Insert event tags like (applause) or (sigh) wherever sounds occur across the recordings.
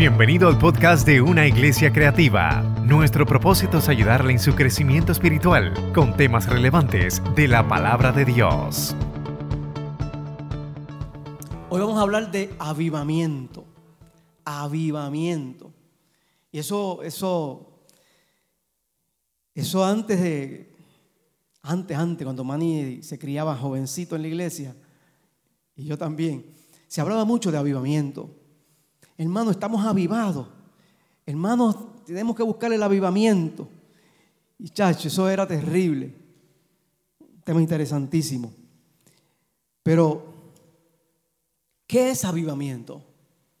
Bienvenido al podcast de Una Iglesia Creativa. Nuestro propósito es ayudarle en su crecimiento espiritual con temas relevantes de la palabra de Dios. Hoy vamos a hablar de avivamiento. Avivamiento. Y eso, eso, eso antes de, antes, antes, cuando Manny se criaba jovencito en la iglesia, y yo también, se hablaba mucho de avivamiento. Hermanos, estamos avivados. Hermanos, tenemos que buscar el avivamiento. Y chacho, eso era terrible. Un tema interesantísimo. Pero, ¿qué es avivamiento?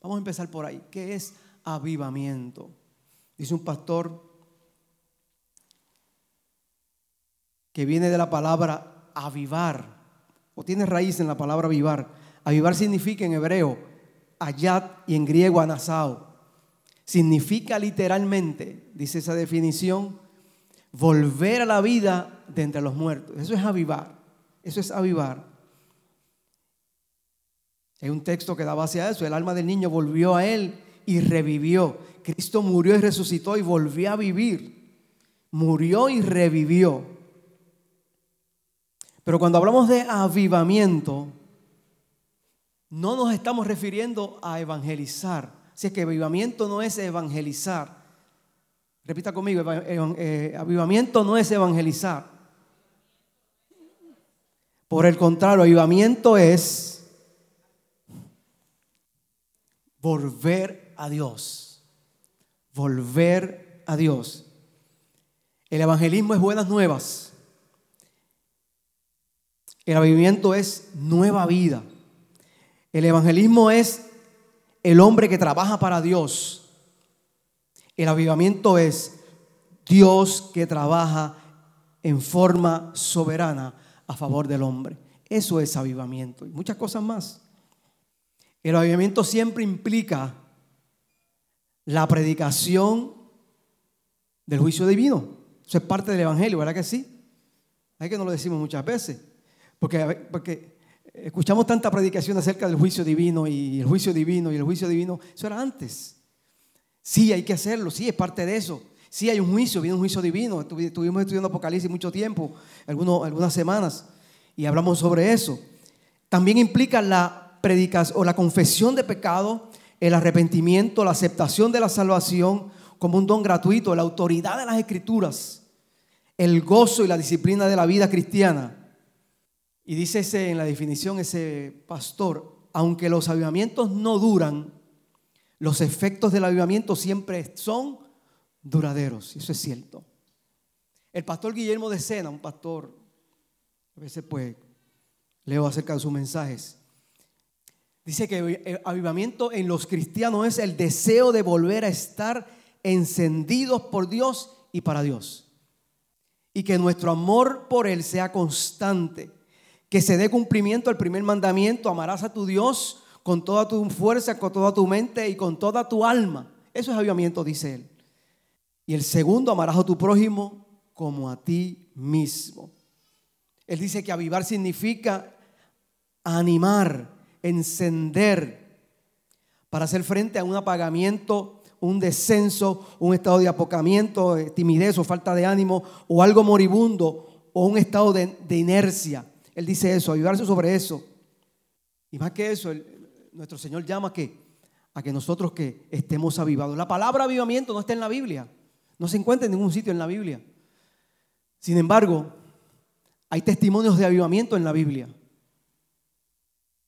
Vamos a empezar por ahí. ¿Qué es avivamiento? Dice un pastor que viene de la palabra avivar, o tiene raíz en la palabra avivar. Avivar significa en hebreo ayat y en griego anasao. Significa literalmente, dice esa definición, volver a la vida de entre los muertos. Eso es avivar. Eso es avivar. Hay un texto que da base a eso. El alma del niño volvió a él y revivió. Cristo murió y resucitó y volvió a vivir. Murió y revivió. Pero cuando hablamos de avivamiento, no nos estamos refiriendo a evangelizar. Si es que avivamiento no es evangelizar. Repita conmigo, eh, avivamiento no es evangelizar. Por el contrario, avivamiento es volver a Dios. Volver a Dios. El evangelismo es buenas nuevas. El avivamiento es nueva vida. El evangelismo es el hombre que trabaja para Dios. El avivamiento es Dios que trabaja en forma soberana a favor del hombre. Eso es avivamiento y muchas cosas más. El avivamiento siempre implica la predicación del juicio divino. Eso es parte del evangelio, ¿verdad que sí? Hay que no lo decimos muchas veces. Porque, porque Escuchamos tanta predicación acerca del juicio divino y el juicio divino y el juicio divino. Eso era antes. Sí, hay que hacerlo, sí, es parte de eso. Sí, hay un juicio, viene un juicio divino. Estuvimos estudiando Apocalipsis mucho tiempo, algunas semanas, y hablamos sobre eso. También implica la predicación o la confesión de pecado, el arrepentimiento, la aceptación de la salvación como un don gratuito, la autoridad de las escrituras, el gozo y la disciplina de la vida cristiana y dice ese, en la definición ese pastor, aunque los avivamientos no duran, los efectos del avivamiento siempre son duraderos. Eso es cierto. El pastor Guillermo de Sena, un pastor, a veces pues leo acerca de sus mensajes, dice que el avivamiento en los cristianos es el deseo de volver a estar encendidos por Dios y para Dios. Y que nuestro amor por Él sea constante que se dé cumplimiento al primer mandamiento, amarás a tu Dios con toda tu fuerza, con toda tu mente y con toda tu alma. Eso es avivamiento, dice él. Y el segundo, amarás a tu prójimo como a ti mismo. Él dice que avivar significa animar, encender, para hacer frente a un apagamiento, un descenso, un estado de apocamiento, timidez o falta de ánimo, o algo moribundo, o un estado de, de inercia. Él dice eso, ayudarse sobre eso. Y más que eso, nuestro Señor llama a que, a que nosotros que estemos avivados. La palabra avivamiento no está en la Biblia. No se encuentra en ningún sitio en la Biblia. Sin embargo, hay testimonios de avivamiento en la Biblia.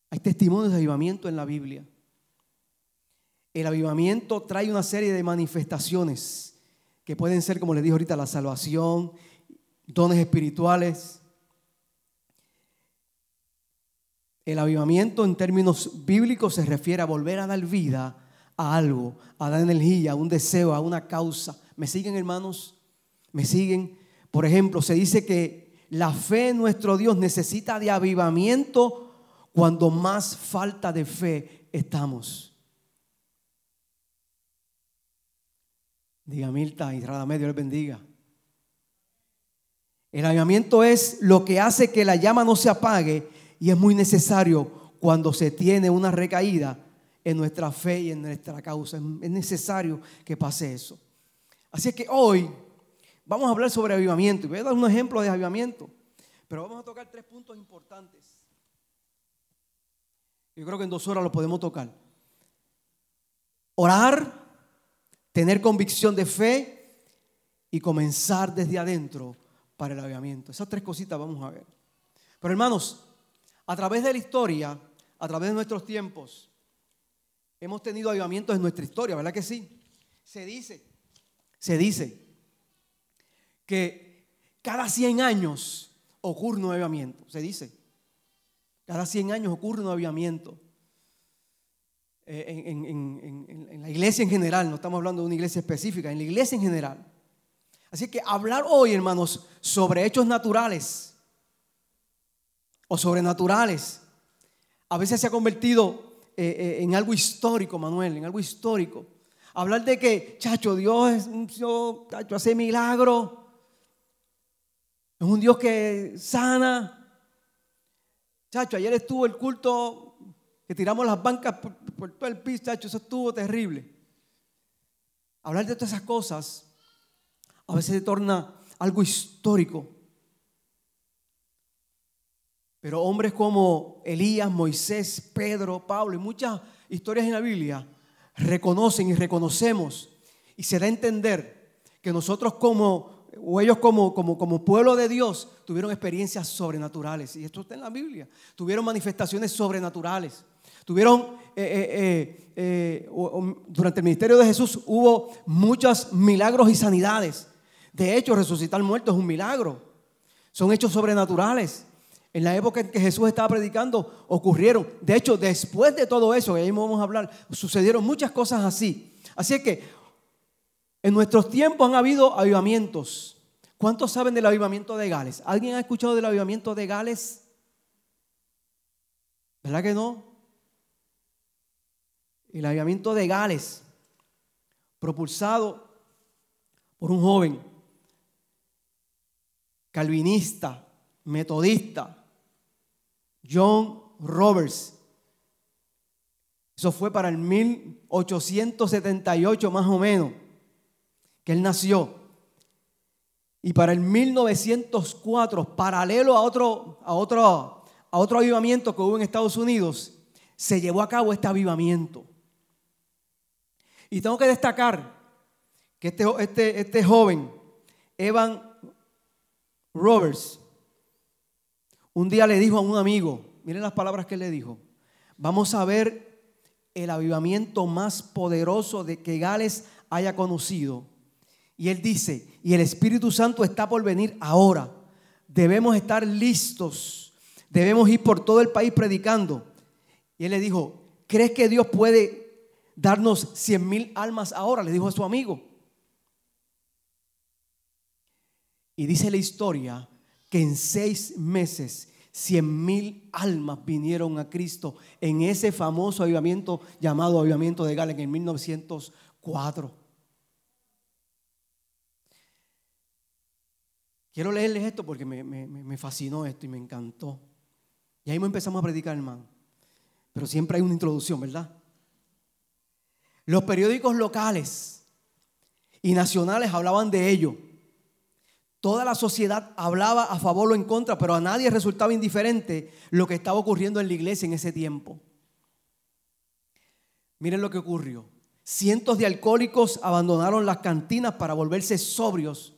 Hay testimonios de avivamiento en la Biblia. El avivamiento trae una serie de manifestaciones que pueden ser, como les dije ahorita, la salvación, dones espirituales, El avivamiento en términos bíblicos se refiere a volver a dar vida a algo, a dar energía, a un deseo, a una causa. ¿Me siguen hermanos? ¿Me siguen? Por ejemplo, se dice que la fe en nuestro Dios necesita de avivamiento cuando más falta de fe estamos. Diga Milta y Medio Dios bendiga. El avivamiento es lo que hace que la llama no se apague y es muy necesario cuando se tiene una recaída en nuestra fe y en nuestra causa. Es necesario que pase eso. Así es que hoy vamos a hablar sobre avivamiento. Y voy a dar un ejemplo de avivamiento. Pero vamos a tocar tres puntos importantes. Yo creo que en dos horas lo podemos tocar. Orar, tener convicción de fe y comenzar desde adentro para el avivamiento. Esas tres cositas vamos a ver. Pero hermanos, a través de la historia, a través de nuestros tiempos, hemos tenido avivamientos en nuestra historia, ¿verdad que sí? Se dice, se dice que cada 100 años ocurre un avivamiento, se dice. Cada 100 años ocurre un avivamiento. Eh, en, la iglesia en general, no estamos hablando de una iglesia específica, en la iglesia en general. Así que hablar hoy, hermanos, sobre hechos naturales o sobrenaturales, a veces se ha convertido eh, eh, en algo histórico, Manuel, en algo histórico. Hablar de que, chacho, Dios es un Dios, chacho, hace milagro. Es un Dios que sana. Chacho, ayer estuvo el culto que tiramos las bancas por, todo el piso, chacho, eso estuvo terrible. Hablar de todas esas cosas a veces se torna algo histórico. Pero hombres como Elías, Moisés, Pedro, Pablo y muchas historias en la Biblia reconocen y reconocemos y se da a entender que nosotros como o ellos como, como, como pueblo de Dios tuvieron experiencias sobrenaturales. Y esto está en la Biblia. Tuvieron manifestaciones sobrenaturales. Tuvieron, eh, eh, eh, durante el ministerio de Jesús hubo muchos milagros y sanidades. De hecho, resucitar muertos es un milagro. Son hechos sobrenaturales. En la época en que Jesús estaba predicando ocurrieron. De hecho, después de todo eso, que ahí vamos a hablar, sucedieron muchas cosas así. Así que en nuestros tiempos han habido avivamientos. ¿Cuántos saben del avivamiento de Gales? ¿Alguien ha escuchado del avivamiento de Gales? ¿Verdad que no? El avivamiento de Gales, propulsado por un joven calvinista, metodista, John Roberts. Eso fue para el 1878 más o menos que él nació. Y para el 1904, paralelo a otro, a otro, a otro avivamiento que hubo en Estados Unidos, se llevó a cabo este avivamiento. Y tengo que destacar que este, este, este joven, Evan Roberts, un día le dijo a un amigo, miren las palabras que le dijo, vamos a ver el avivamiento más poderoso de que Gales haya conocido y él dice, y el Espíritu Santo está por venir ahora. Debemos estar listos. Debemos ir por todo el país predicando. Y él le dijo, ¿crees que Dios puede darnos cien mil almas ahora? Le dijo a su amigo. Y dice la historia que en seis meses cien mil almas vinieron a Cristo en ese famoso avivamiento llamado avivamiento de Galen en 1904. Quiero leerles esto porque me, fascinó esto y me encantó. Y ahí empezamos a predicar, hermano. Pero siempre hay una introducción, ¿verdad? Los periódicos locales y nacionales hablaban de ello. Toda la sociedad hablaba a favor o en contra, pero a nadie resultaba indiferente lo que estaba ocurriendo en la iglesia en ese tiempo. Miren lo que ocurrió. Cientos de alcohólicos abandonaron las cantinas para volverse sobrios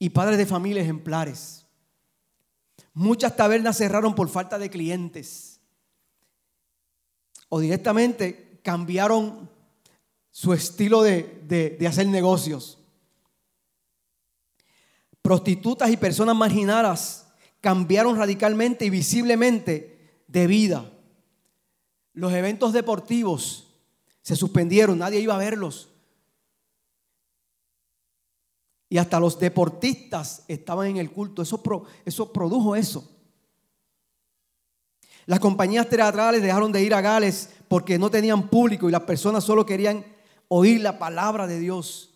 y padres de familia ejemplares. Muchas tabernas cerraron por falta de clientes o directamente cambiaron su estilo de, hacer negocios. Prostitutas y personas marginadas cambiaron radicalmente y visiblemente de vida. Los eventos deportivos se suspendieron, nadie iba a verlos. Y hasta los deportistas estaban en el culto. Eso, produjo eso. Las compañías teatrales dejaron de ir a Gales porque no tenían público y las personas solo querían oír la palabra de Dios.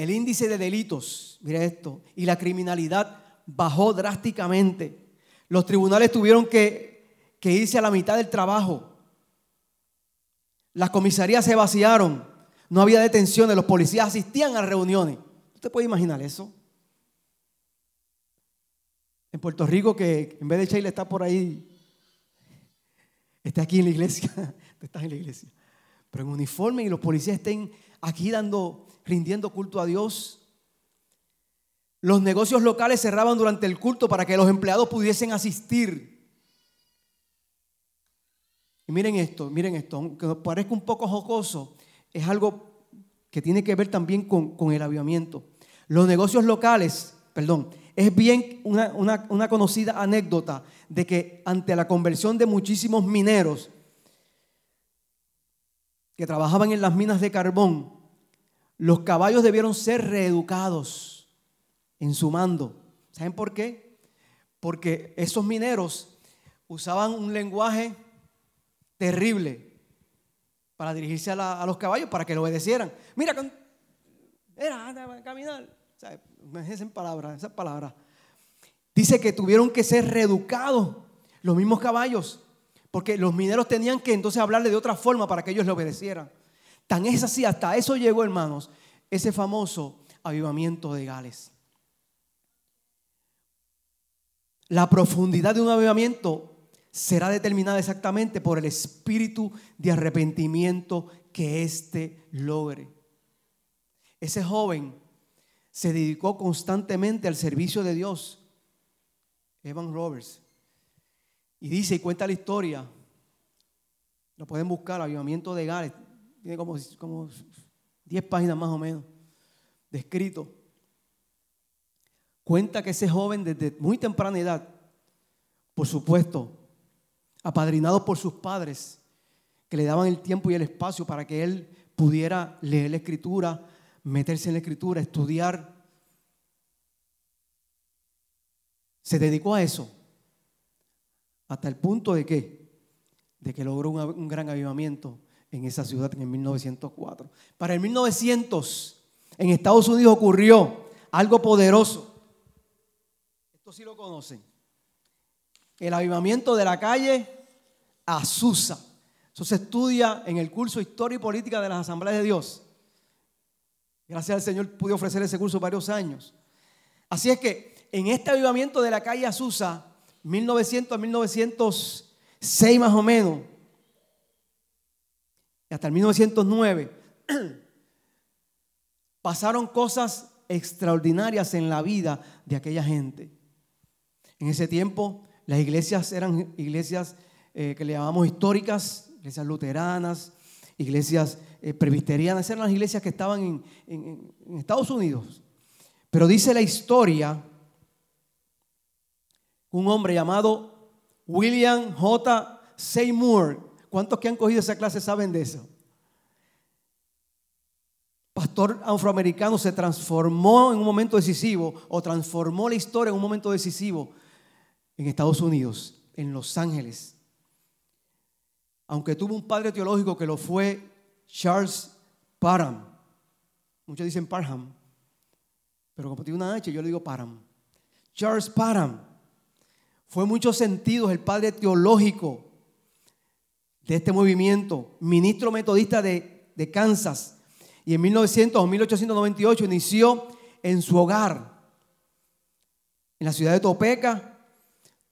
El índice de delitos, mira esto, y la criminalidad bajó drásticamente. Los tribunales tuvieron que que irse a la mitad del trabajo. Las comisarías se vaciaron, no había detenciones, los policías asistían a reuniones. ¿Usted puede imaginar eso? En Puerto Rico, que en vez de Sheila está por ahí, está aquí en la iglesia, (laughs) estás en la iglesia, pero en uniforme y los policías estén aquí dando, rindiendo culto a Dios. Los negocios locales cerraban durante el culto para que los empleados pudiesen asistir. Y miren esto, miren esto, aunque parezca un poco jocoso, es algo que tiene que ver también con, el avivamiento. Los negocios locales, perdón, es bien una, conocida anécdota de que ante la conversión de muchísimos mineros que trabajaban en las minas de carbón, los caballos debieron ser reeducados en su mando. ¿Saben por qué? Porque esos mineros usaban un lenguaje terrible para dirigirse a, los caballos, para que lo obedecieran. Mira, era, anda, caminar. En palabras, esas palabras. Dice que tuvieron que ser reeducados los mismos caballos, porque los mineros tenían que entonces hablarle de otra forma para que ellos le obedecieran. Tan es así, hasta eso llegó, hermanos, ese famoso avivamiento de Gales. La profundidad de un avivamiento será determinada exactamente por el espíritu de arrepentimiento que éste logre. Ese joven se dedicó constantemente al servicio de Dios. Evan Roberts. Y dice y cuenta la historia. Lo pueden buscar, Avivamiento de Gales. Tiene como, como 10 páginas más o menos descrito. Cuenta que ese joven desde muy temprana edad, por supuesto, apadrinado por sus padres, que le daban el tiempo y el espacio para que él pudiera leer la escritura, meterse en la escritura, estudiar. Se dedicó a eso. Hasta el punto de que, de que logró un, gran avivamiento en esa ciudad en 1904. Para el 1900, en Estados Unidos ocurrió algo poderoso. Esto sí lo conocen. El avivamiento de la calle Azusa. Eso se estudia en el curso Historia y Política de las Asambleas de Dios. Gracias al Señor pude ofrecer ese curso varios años. Así es que en este avivamiento de la calle Azusa, 1900 a 1906 más o menos, hasta el 1909, (clears throat) pasaron cosas extraordinarias en la vida de aquella gente. En ese tiempo las iglesias eran iglesias eh, que le llamamos históricas, iglesias luteranas, iglesias eh, presbiterianas, eran las iglesias que estaban en, Estados Unidos. Pero dice la historia, un hombre llamado William J. Seymour, ¿cuántos que han cogido esa clase saben de eso? Pastor afroamericano se transformó en un momento decisivo o transformó la historia en un momento decisivo en Estados Unidos, en Los Ángeles. Aunque tuvo un padre teológico que lo fue Charles Parham. Muchos dicen Parham, pero como tiene una H, yo le digo Parham. Charles Parham fue en muchos sentidos el padre teológico de este movimiento, ministro metodista de, de Kansas. Y en 1900 o 1898 inició en su hogar, en la ciudad de Topeka,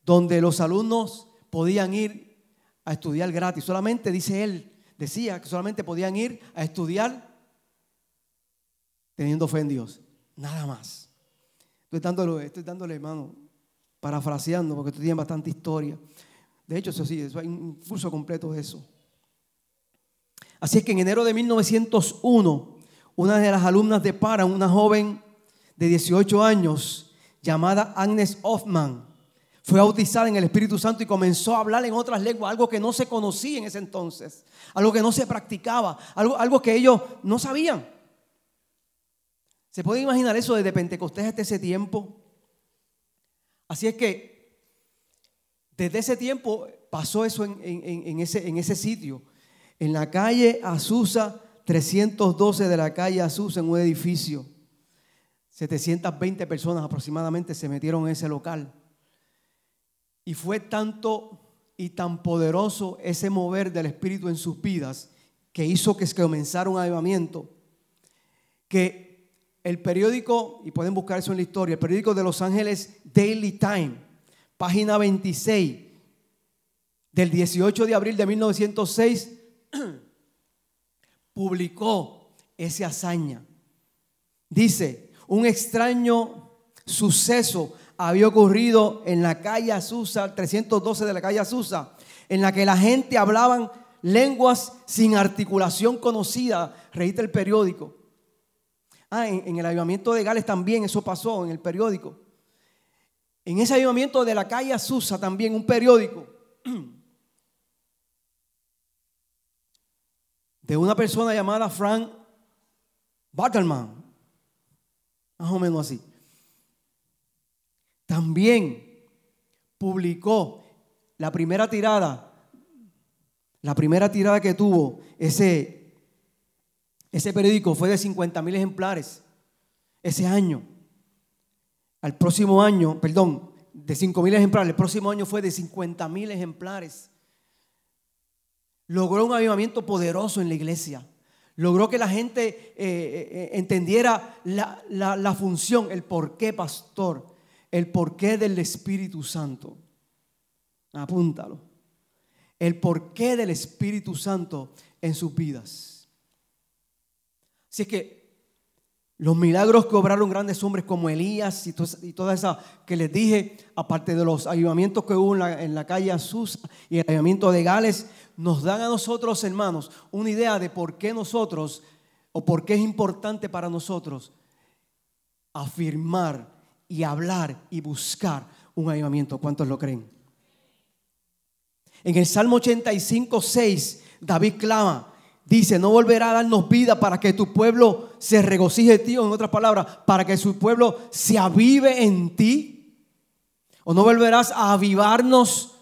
donde los alumnos podían ir a estudiar gratis. Solamente, dice él, decía que solamente podían ir a estudiar teniendo fe en Dios. Nada más. Estoy dándole, estoy dándole hermano, parafraseando, porque esto tiene bastante historia. De hecho, eso sí, eso hay un curso completo de eso. Así es que en enero de 1901, una de las alumnas de Para, una joven de 18 años, llamada Agnes Hoffman, fue bautizada en el Espíritu Santo y comenzó a hablar en otras lenguas, algo que no se conocía en ese entonces, algo que no se practicaba, algo, algo que ellos no sabían. ¿Se puede imaginar eso desde Pentecostés hasta ese tiempo? Así es que desde ese tiempo pasó eso en, ese, sitio, en la calle Azusa 312 de la calle Azusa, en un edificio. 720 personas aproximadamente se metieron en ese local. Y fue tanto, y tan poderoso ese mover del Espíritu en sus vidas que hizo que comenzara un avivamiento, que el periódico, y pueden buscar eso en la historia, el periódico de Los Ángeles Daily Time, página 26, del 18 de abril de 1906, (clears throat) publicó esa hazaña. Dice, un extraño suceso había ocurrido en la calle Azusa, 312 de la calle Azusa, en la que la gente hablaban lenguas sin articulación conocida, reíste el periódico. Ah, en, el avivamiento de Gales también eso pasó en el periódico. En ese avivamiento de la calle Azusa también, un periódico, (clears throat) de una persona llamada Frank Bartelman, más o menos así también publicó la primera tirada, la primera tirada que tuvo ese, ese periódico fue de 50 mil ejemplares ese año. Al próximo año, perdón, de 5 mil ejemplares, el próximo año fue de 50 mil ejemplares. Logró un avivamiento poderoso en la iglesia. Logró que la gente eh, eh, eh, entendiera la, la función, el por qué pastor el porqué del Espíritu Santo. Apúntalo. El porqué del Espíritu Santo en sus vidas. Así es que los milagros que obraron grandes hombres como Elías y, toda esa que les dije, aparte de los ayudamientos que hubo en la, calle Azusa y el ayudamiento de Gales, nos dan a nosotros, hermanos, una idea de por qué nosotros, o por qué es importante para nosotros afirmar y hablar y buscar un avivamiento. ¿Cuántos lo creen? En el Salmo 85, 6, David clama, dice, no volverá a darnos vida para que tu pueblo se regocije en ti, o en otras palabras, para que su pueblo se avive en ti. O no volverás a avivarnos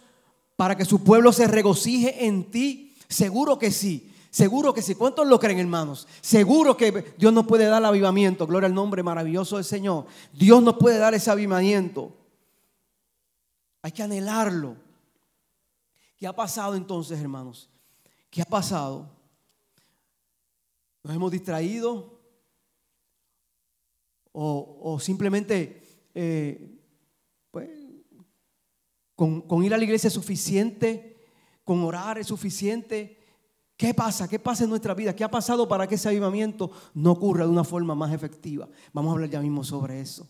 para que su pueblo se regocije en ti. Seguro que sí. Seguro que sí. ¿Cuántos lo creen, hermanos? Seguro que Dios nos puede dar el avivamiento. Gloria al nombre maravilloso del Señor. Dios nos puede dar ese avivamiento. Hay que anhelarlo. ¿Qué ha pasado entonces, hermanos? ¿Qué ha pasado? ¿Nos hemos distraído? ¿O, simplemente eh, pues, con, con ir a la iglesia es suficiente? ¿Con orar es suficiente? ¿Qué pasa? ¿Qué pasa en nuestra vida? ¿Qué ha pasado para que ese avivamiento no ocurra de una forma más efectiva? Vamos a hablar ya mismo sobre eso.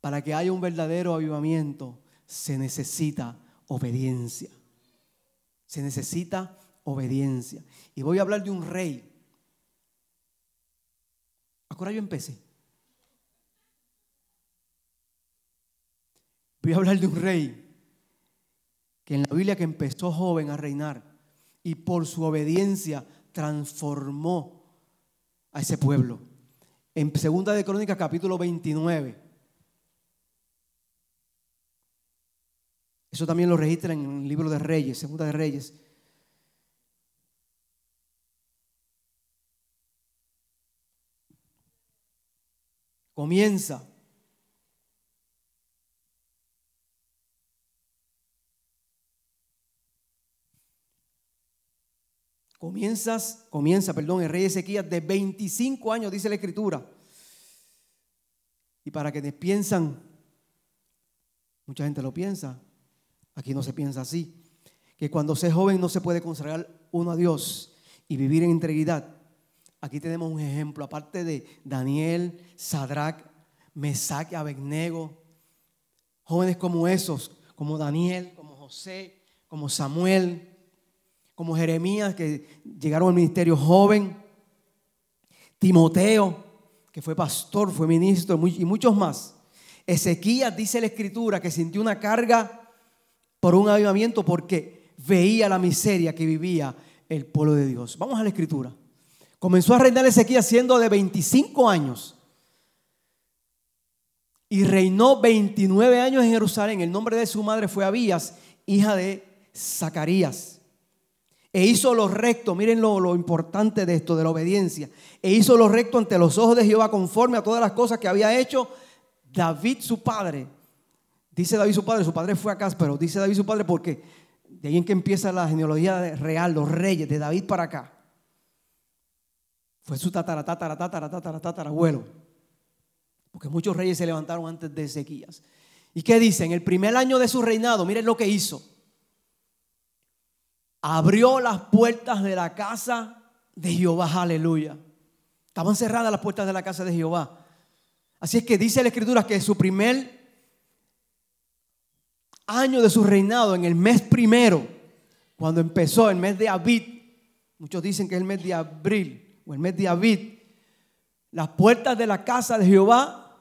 Para que haya un verdadero avivamiento se necesita obediencia. Se necesita obediencia. Y voy a hablar de un rey. Ahora yo empecé. Voy a hablar de un rey que en la Biblia que empezó joven a reinar y por su obediencia transformó a ese pueblo. En Segunda de Crónicas capítulo 29. Eso también lo registra en el libro de Reyes, Segunda de Reyes. Comienza Comienzas, comienza, perdón, el rey Ezequías de 25 años, dice la escritura. Y para quienes piensan, mucha gente lo piensa, aquí no se piensa así, que cuando se joven no se puede consagrar uno a Dios y vivir en integridad. Aquí tenemos un ejemplo, aparte de Daniel, Sadrach, Mesach y Abednego, jóvenes como esos, como Daniel, como José, como Samuel, como Jeremías, que llegaron al ministerio joven, Timoteo, que fue pastor, fue ministro, y muchos más. Ezequías dice la escritura que sintió una carga por un avivamiento porque veía la miseria que vivía el pueblo de Dios. Vamos a la escritura. Comenzó a reinar Ezequías siendo de 25 años. Y reinó 29 años en Jerusalén. El nombre de su madre fue Abías, hija de Zacarías. E hizo lo recto, miren lo, importante de esto, de la obediencia. E hizo lo recto ante los ojos de Jehová conforme a todas las cosas que había hecho David su padre. Dice David su padre, su padre fue acá, pero dice David su padre porque De ahí en que empieza la genealogía real, los reyes, de David para acá. Fue su tatara, tatara. Porque muchos reyes se levantaron antes de Ezequías. ¿Y qué dice? En el primer año de su reinado, miren lo que hizo. Abrió las puertas de la casa de Jehová, aleluya. Estaban cerradas las puertas de la casa de Jehová. Así es que dice la escritura que su primer año de su reinado, en el mes primero, cuando empezó el mes de Abid, muchos dicen que es el mes de abril o el mes de Abid, las puertas de la casa de Jehová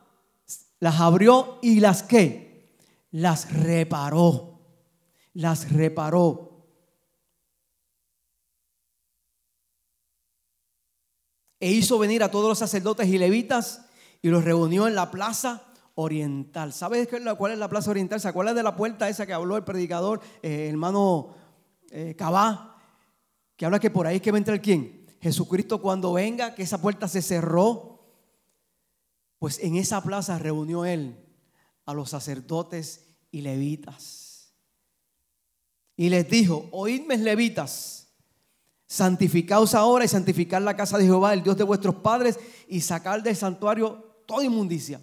las abrió y las que las reparó, las reparó. E hizo venir a todos los sacerdotes y levitas y los reunió en la plaza oriental. ¿Sabes cuál es la plaza oriental? ¿Se acuerdan de la puerta esa que habló el predicador, eh, hermano eh, Cabá? Que habla que por ahí es que va a entrar quién? Jesucristo cuando venga, que esa puerta se cerró. Pues en esa plaza reunió él a los sacerdotes y levitas. Y les dijo, oídme levitas, santificaos ahora y santificar la casa de Jehová, el Dios de vuestros padres, y sacar del santuario toda inmundicia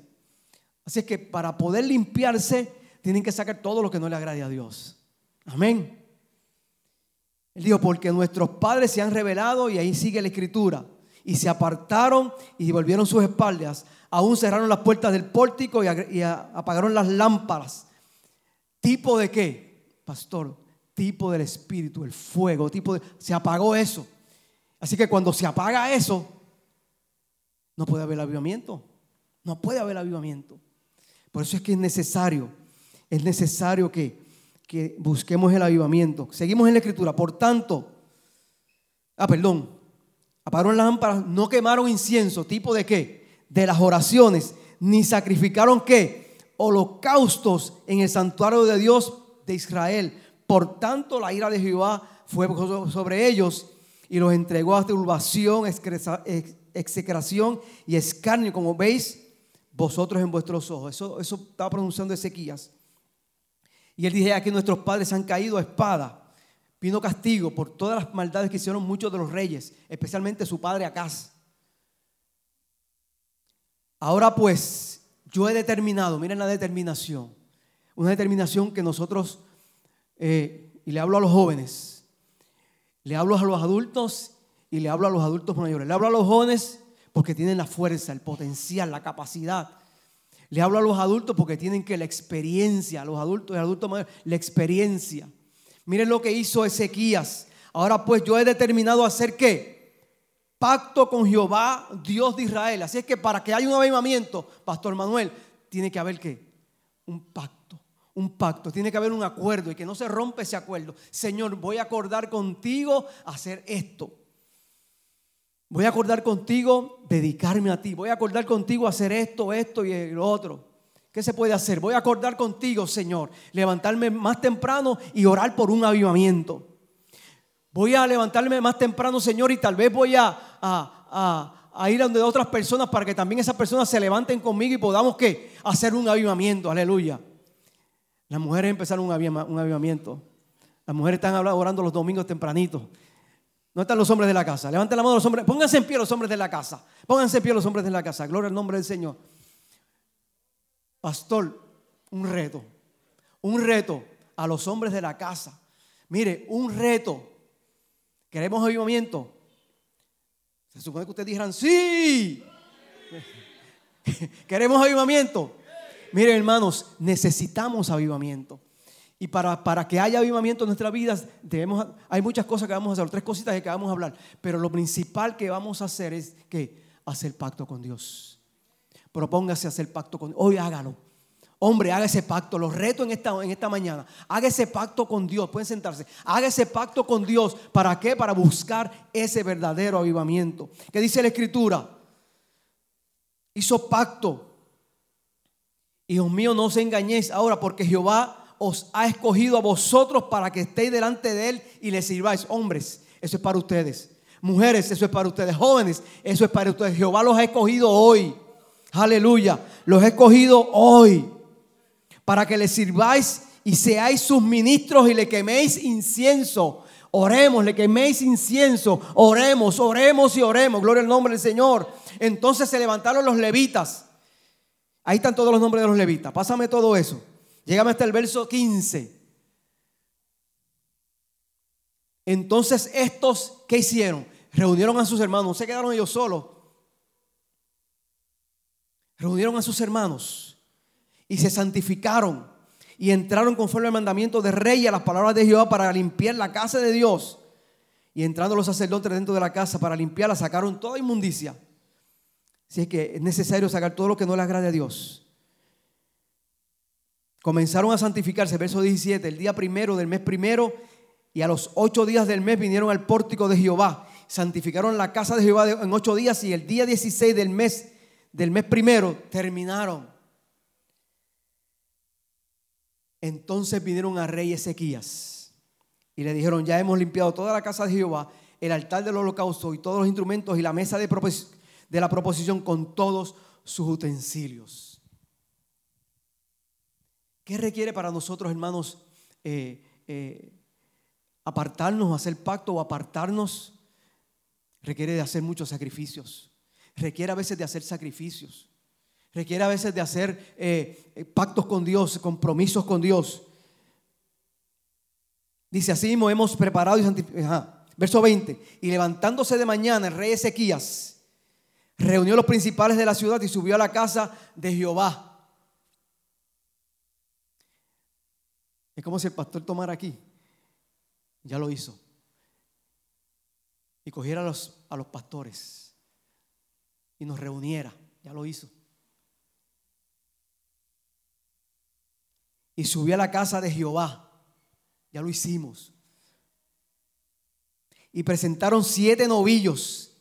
Así es que para poder limpiarse, tienen que sacar todo lo que no le agrade a Dios. Amén. Él dijo, porque nuestros padres se han revelado, y ahí sigue la escritura, y se apartaron y volvieron sus espaldas, aún cerraron las puertas del pórtico y, apagaron las lámparas. ¿Tipo de qué? Pastor, tipo del Espíritu, el fuego, tipo de... Se apagó eso. Así que cuando se apaga eso, no puede haber avivamiento. No puede haber avivamiento. Por eso es que es necesario, es necesario que, busquemos el avivamiento. Seguimos en la escritura. Por tanto, ah, perdón, apagaron las lámparas, no quemaron incienso, tipo de qué? De las oraciones, ni sacrificaron qué? Holocaustos en el santuario de Dios de Israel. Por tanto, la ira de Jehová fue sobre ellos y los entregó a turbación, execración y escarnio, como veis vosotros en vuestros ojos. Eso, eso estaba pronunciando Ezequías. Y él dije, aquí nuestros padres han caído a espada. Vino castigo por todas las maldades que hicieron muchos de los reyes, especialmente su padre Acaz. Ahora pues, yo he determinado, miren la determinación, una determinación que nosotros, eh, y le hablo a los jóvenes, le hablo a los adultos y le hablo a los adultos mayores, le hablo a los jóvenes porque tienen la fuerza, el potencial, la capacidad. Le hablo a los adultos porque tienen que la experiencia, a los adultos y adultos mayores, la experiencia. Miren lo que hizo Ezequías. Ahora pues yo he determinado hacer qué? Pacto con Jehová, Dios de Israel. Así es que para que haya un avivamiento, Pastor Manuel, tiene que haber qué? Un pacto. Un pacto, tiene que haber un acuerdo y que no se rompe ese acuerdo. Señor, voy a acordar contigo hacer esto. Voy a acordar contigo dedicarme a ti. Voy a acordar contigo hacer esto, esto y lo otro. ¿Qué se puede hacer? Voy a acordar contigo, Señor, levantarme más temprano y orar por un avivamiento. Voy a levantarme más temprano, Señor, y tal vez voy a, a, ir a donde otras personas para que también esas personas se levanten conmigo y podamos ¿qué? hacer un avivamiento. Aleluya. Las mujeres empezaron un avivamiento. Las mujeres están orando los domingos tempranitos. ¿No están los hombres de la casa? Levanten la mano los hombres. Pónganse en pie los hombres de la casa. Pónganse en pie los hombres de la casa. Gloria al nombre del Señor. Pastor, un reto. Un reto a los hombres de la casa. Mire, un reto. ¿Queremos avivamiento? Se supone que ustedes dijeran, sí. (laughs) ¿Queremos avivamiento? Mire, hermanos, necesitamos avivamiento. Y para, para, que haya avivamiento en nuestras vidas, debemos, hay muchas cosas que vamos a hacer, tres cositas que vamos a hablar. Pero lo principal que vamos a hacer es que hacer pacto con Dios. Propóngase hacer pacto con Dios. Hoy hágalo. Hombre, haga ese pacto. Los reto en esta, en esta mañana. Haga ese pacto con Dios. Pueden sentarse. Haga ese pacto con Dios. ¿Para qué? Para buscar ese verdadero avivamiento. ¿Qué dice la Escritura? Hizo pacto. Hijos míos, no os engañéis ahora porque Jehová os ha escogido a vosotros para que estéis delante de Él y le sirváis. Hombres, eso es para ustedes. Mujeres, eso es para ustedes. Jóvenes, eso es para ustedes. Jehová los ha escogido hoy. Aleluya. Los ha escogido hoy para que le sirváis y seáis sus ministros y le queméis incienso. Oremos, le queméis incienso, oremos, oremos y oremos. Gloria al nombre del Señor. Entonces se levantaron los levitas. Ahí están todos los nombres de los levitas. Pásame todo eso. Llegame hasta el verso 15. Entonces estos, ¿qué hicieron? Reunieron a sus hermanos, no se quedaron ellos solos. Reunieron a sus hermanos y se santificaron y entraron conforme al mandamiento de rey y a las palabras de Jehová para limpiar la casa de Dios. Y entrando los sacerdotes dentro de la casa para limpiarla, sacaron toda inmundicia. Si es que es necesario sacar todo lo que no le agrade a Dios. Comenzaron a santificarse, verso 17, el día primero del mes primero y a los ocho días del mes vinieron al pórtico de Jehová. Santificaron la casa de Jehová en ocho días y el día 16 del mes, del mes primero terminaron. Entonces vinieron a rey Ezequías y le dijeron, ya hemos limpiado toda la casa de Jehová, el altar del holocausto y todos los instrumentos y la mesa de, la proposición con todos sus utensilios. ¿Qué requiere para nosotros, hermanos, eh, eh, apartarnos, hacer pacto o apartarnos? Requiere de hacer muchos sacrificios. Requiere a veces de hacer sacrificios. Requiere a veces de hacer eh, pactos con Dios, compromisos con Dios. Dice, así mismo hemos preparado y santificado. Verso 20. Y levantándose de mañana el rey Ezequías reunió a los principales de la ciudad y subió a la casa de Jehová. Es como si el pastor tomara aquí. Ya lo hizo. Y cogiera a los, a los pastores y nos reuniera. Ya lo hizo. y subió a la casa de Jehová. Ya lo hicimos. Y presentaron siete novillos,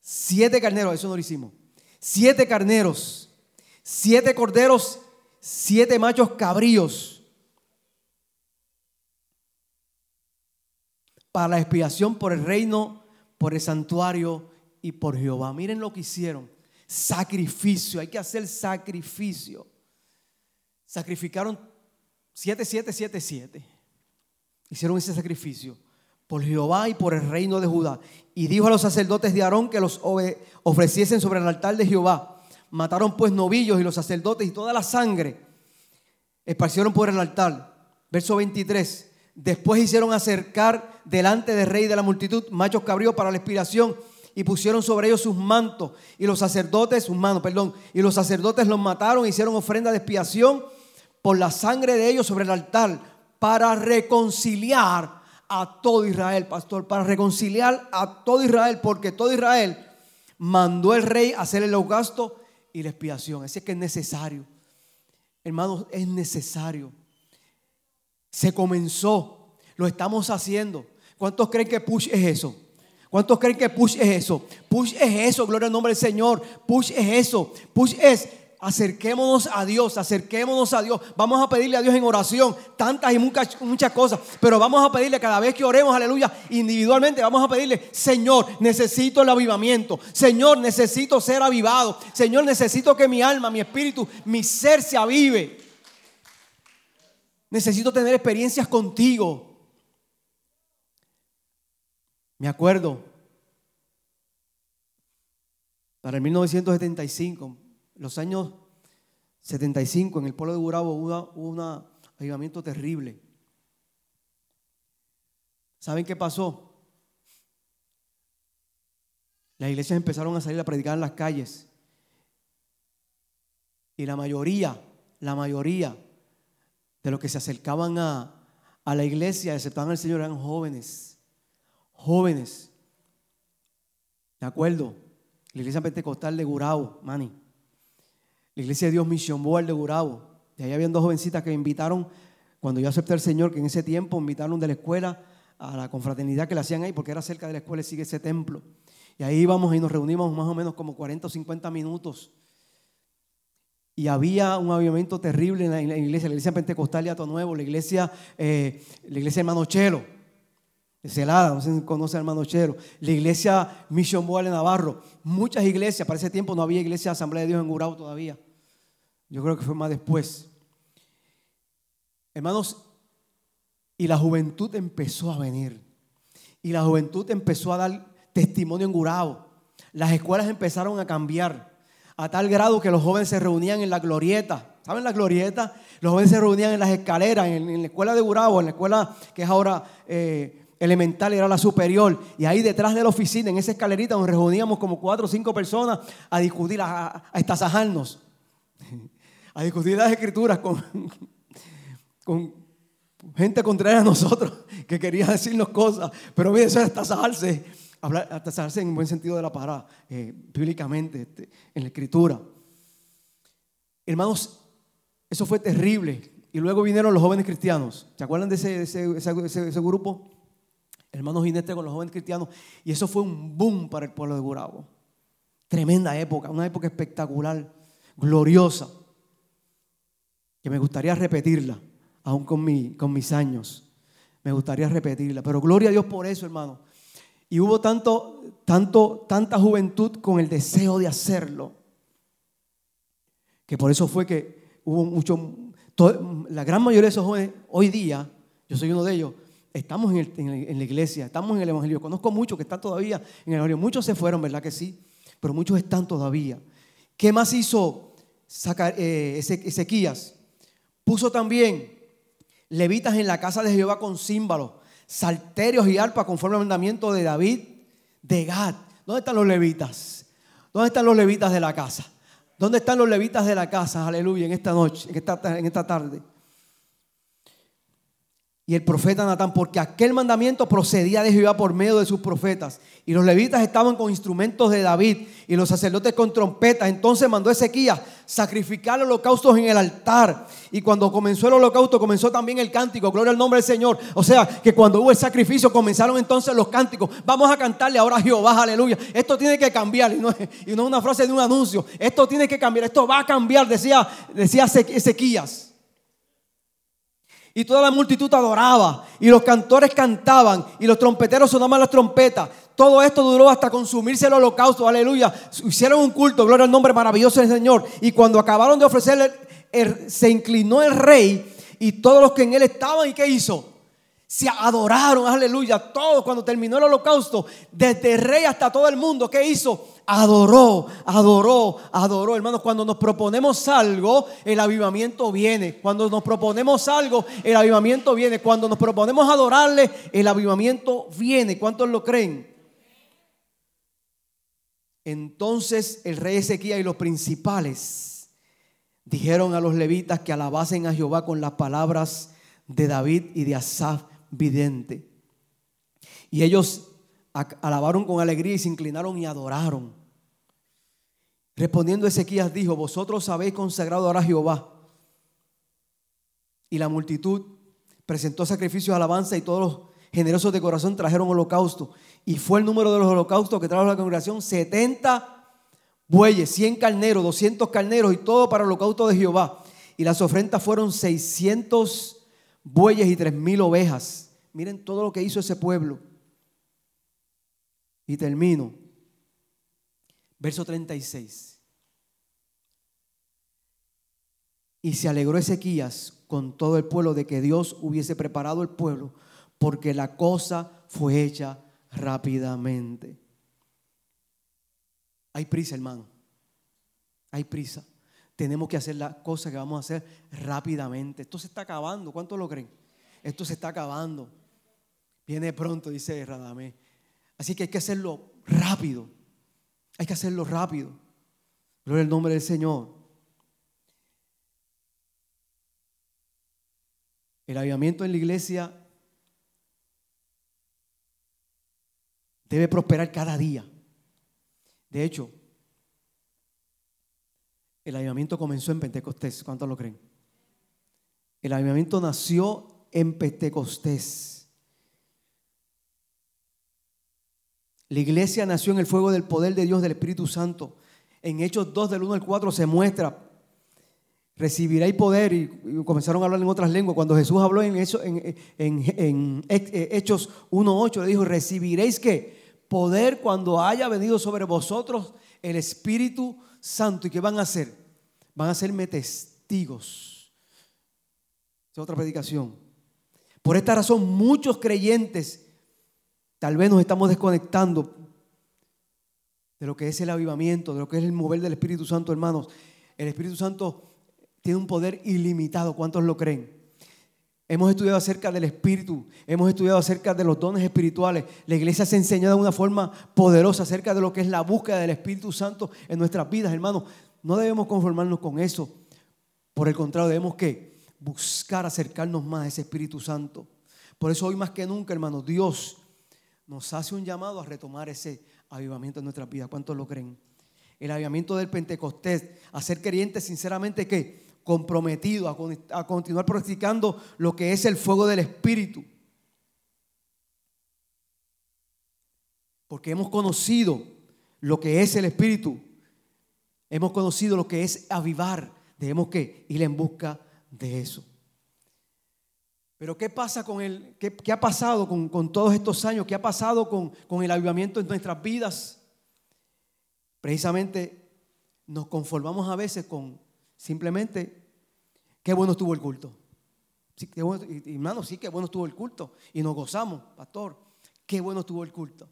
siete carneros, eso no lo hicimos. Siete carneros, siete corderos, siete machos cabríos. Para la expiación por el reino, por el santuario y por Jehová. Miren lo que hicieron. Sacrificio, hay que hacer sacrificio. Sacrificaron 7777 hicieron ese sacrificio por Jehová y por el reino de Judá. Y dijo a los sacerdotes de Aarón que los ofreciesen sobre el altar de Jehová. Mataron pues novillos y los sacerdotes y toda la sangre esparcieron por el altar. Verso 23. Después hicieron acercar delante del rey de la multitud machos cabríos para la expiración y pusieron sobre ellos sus mantos y los sacerdotes, sus manos, perdón, y los sacerdotes los mataron, hicieron ofrenda de expiación por la sangre de ellos sobre el altar para reconciliar a todo Israel, pastor, para reconciliar a todo Israel, porque todo Israel mandó el rey a hacer el holocausto y la expiación. Así es que es necesario. Hermanos, es necesario. Se comenzó, lo estamos haciendo. ¿Cuántos creen que push es eso? ¿Cuántos creen que push es eso? Push es eso, gloria al nombre del Señor. Push es eso. Push es Acerquémonos a Dios, acerquémonos a Dios. Vamos a pedirle a Dios en oración tantas y muchas, muchas cosas, pero vamos a pedirle cada vez que oremos, aleluya, individualmente, vamos a pedirle, Señor, necesito el avivamiento. Señor, necesito ser avivado. Señor, necesito que mi alma, mi espíritu, mi ser se avive. Necesito tener experiencias contigo. Me acuerdo, para el 1975, los años 75 en el pueblo de Gurabo hubo, un avivamiento terrible. ¿Saben qué pasó? Las iglesias empezaron a salir a predicar en las calles. Y la mayoría, la mayoría de los que se acercaban a, a la iglesia, aceptaban al Señor, eran jóvenes. Jóvenes. ¿De acuerdo? La iglesia pentecostal de Gurabo, Mani la iglesia de Dios Mission Board de Gurabo. Y ahí habían dos jovencitas que me invitaron, cuando yo acepté al Señor, que en ese tiempo invitaron de la escuela a la confraternidad que le hacían ahí, porque era cerca de la escuela y sigue ese templo. Y ahí íbamos y nos reunimos más o menos como 40 o 50 minutos. Y había un avivamiento terrible en la, iglesia, la iglesia pentecostal de Ato Nuevo, la iglesia, eh, la iglesia hermano Chelo, Celada, no sé si conoce hermano Chelo, la iglesia Mission Board de Navarro, muchas iglesias, para ese tiempo no había iglesia de Asamblea de Dios en Gurabo todavía. Yo creo que fue más después. Hermanos, y la juventud empezó a venir. Y la juventud empezó a dar testimonio en Gurao. Las escuelas empezaron a cambiar a tal grado que los jóvenes se reunían en la glorieta. ¿Saben la glorieta? Los jóvenes se reunían en las escaleras, en, la escuela de Gurabo, en la escuela que es ahora eh, elemental, era la superior. Y ahí detrás de la oficina, en esa escalerita, nos reuníamos como cuatro o cinco personas a discutir, a, a, a estasajarnos, (laughs) a discutir las escrituras con, (laughs) con gente contraria a nosotros (laughs) que quería decirnos cosas. Pero mire, eso era estasajarse hablar, atasarse en buen sentido de la palabra, eh, bíblicamente, este, en la escritura. Hermanos, eso fue terrible. Y luego vinieron los jóvenes cristianos. ¿Se acuerdan de ese, ese, ese, grupo? Hermanos Gineste con los jóvenes cristianos. Y eso fue un boom para el pueblo de Gurabo. Tremenda época, una época espectacular, gloriosa, que me gustaría repetirla, aún con, mi, con mis años. Me gustaría repetirla. Pero gloria a Dios por eso, hermano. Y hubo tanto, tanto, tanta juventud con el deseo de hacerlo, que por eso fue que hubo mucho, la gran mayoría de esos jóvenes hoy día, yo soy uno de ellos, estamos en, la iglesia, estamos en el Evangelio. Conozco muchos que están todavía en el Evangelio. Muchos se fueron, ¿verdad que sí? Pero muchos están todavía. ¿Qué más hizo eh, Ezequías? Puso también levitas en la casa de Jehová con címbalos salterios y arpa conforme al mandamiento de David de Gad. ¿Dónde están los levitas? ¿Dónde están los levitas de la casa? ¿Dónde están los levitas de la casa? Aleluya, en esta noche, en esta, en esta tarde y el profeta Natán, porque aquel mandamiento procedía de Jehová por medio de sus profetas. Y los levitas estaban con instrumentos de David y los sacerdotes con trompetas. Entonces mandó Ezequías sacrificar holocaustos en el altar. Y cuando comenzó el holocausto, comenzó también el cántico. Gloria al nombre del Señor. O sea, que cuando hubo el sacrificio, comenzaron entonces los cánticos. Vamos a cantarle ahora a Jehová, aleluya. Esto tiene que cambiar. Y no, es una frase de un anuncio. Esto tiene que cambiar. Esto va a cambiar, decía, decía Ezequías. Y toda la multitud adoraba. Y los cantores cantaban. Y los trompeteros sonaban las trompetas. Todo esto duró hasta consumirse el holocausto. Aleluya. Hicieron un culto. Gloria al nombre maravilloso del Señor. Y cuando acabaron de ofrecerle, se inclinó el rey. Y todos los que en él estaban. ¿Y qué hizo? Se adoraron. Aleluya. Todos cuando terminó el holocausto. Desde el rey hasta todo el mundo. ¿Qué hizo? adoró, adoró, adoró. Hermanos, cuando nos proponemos algo, el avivamiento viene. Cuando nos proponemos algo, el avivamiento viene. Cuando nos proponemos adorarle, el avivamiento viene. ¿Cuántos lo creen? Entonces el rey Ezequiel y los principales dijeron a los levitas que alabasen a Jehová con las palabras de David y de Asaf vidente. Y ellos alabaron con alegría y se inclinaron y adoraron. Respondiendo Ezequías dijo, vosotros habéis consagrado ahora a Jehová. Y la multitud presentó sacrificios alabanza y todos los generosos de corazón trajeron holocausto. Y fue el número de los holocaustos que trajo la congregación 70 bueyes, 100 carneros, 200 carneros y todo para holocausto de Jehová. Y las ofrendas fueron 600 bueyes y 3000 ovejas. Miren todo lo que hizo ese pueblo. Y termino. Verso 36. Y se alegró Ezequías con todo el pueblo de que Dios hubiese preparado el pueblo, porque la cosa fue hecha rápidamente. Hay prisa, hermano. Hay prisa. Tenemos que hacer la cosa que vamos a hacer rápidamente. Esto se está acabando. ¿Cuántos lo creen? Esto se está acabando. Viene pronto, dice Radamé. Así que hay que hacerlo rápido. Hay que hacerlo rápido. Gloria al nombre del Señor. El avivamiento en la iglesia debe prosperar cada día. De hecho, el avivamiento comenzó en Pentecostés. ¿Cuántos lo creen? El avivamiento nació en Pentecostés. La iglesia nació en el fuego del poder de Dios, del Espíritu Santo. En Hechos 2, del 1 al 4 se muestra, recibiréis poder, y, comenzaron a hablar en otras lenguas. Cuando Jesús habló en, eso, en, en, eh, Hechos 1.8, le dijo, recibiréis que poder cuando haya venido sobre vosotros el Espíritu Santo. ¿Y qué van a hacer? Van a serme testigos. es otra predicación. Por esta razón, muchos creyentes tal vez nos estamos desconectando de lo que es el avivamiento, de lo que es el mover del Espíritu Santo, hermanos. El Espíritu Santo tiene un poder ilimitado. ¿Cuántos lo creen? Hemos estudiado acerca del Espíritu, hemos estudiado acerca de los dones espirituales. La iglesia se ha enseñado de una forma poderosa acerca de lo que es la búsqueda del Espíritu Santo en nuestras vidas, hermanos. No debemos conformarnos con eso. Por el contrario, debemos que buscar acercarnos más a ese Espíritu Santo. Por eso hoy más que nunca, hermanos, Dios nos hace un llamado a retomar ese avivamiento en nuestras vidas. ¿Cuántos lo creen? El avivamiento del Pentecostés, a ser creyentes sinceramente que comprometido a, continuar practicando lo que es el fuego del Espíritu. Porque hemos conocido lo que es el Espíritu. Hemos conocido lo que es avivar. Debemos que ir en busca de eso. Pero ¿qué pasa con el, qué, ha pasado con, todos estos años? ¿Qué ha pasado con, con el avivamiento en nuestras vidas? Precisamente nos conformamos a veces con simplemente, qué bueno estuvo el culto. Sí, hermano, sí, qué bueno estuvo el culto. Y nos gozamos, pastor, qué bueno estuvo el culto.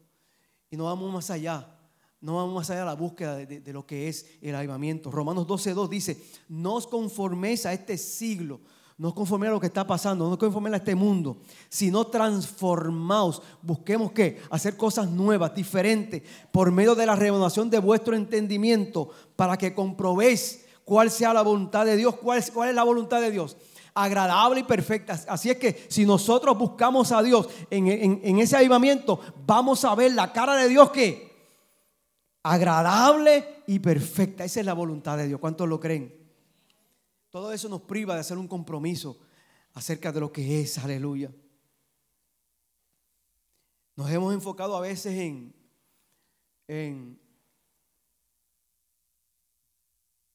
Y no vamos más allá, no vamos más allá de la búsqueda de, lo que es el avivamiento. Romanos 12.2 dice, no os conforméis a este siglo. No os conforméis a lo que está pasando, no os conforméis a este mundo, sino transformaos. Busquemos qué? Hacer cosas nuevas, diferentes, por medio de la renovación de vuestro entendimiento, para que comprobéis cuál sea la voluntad de Dios, cuál es, la voluntad de Dios agradable y perfecta. Así es que si nosotros buscamos a Dios en, ese avivamiento, vamos a ver la cara de Dios que agradable y perfecta. Esa es la voluntad de Dios. ¿Cuántos lo creen? Todo eso nos priva de hacer un compromiso acerca de lo que es, aleluya. Nos hemos enfocado a veces en, en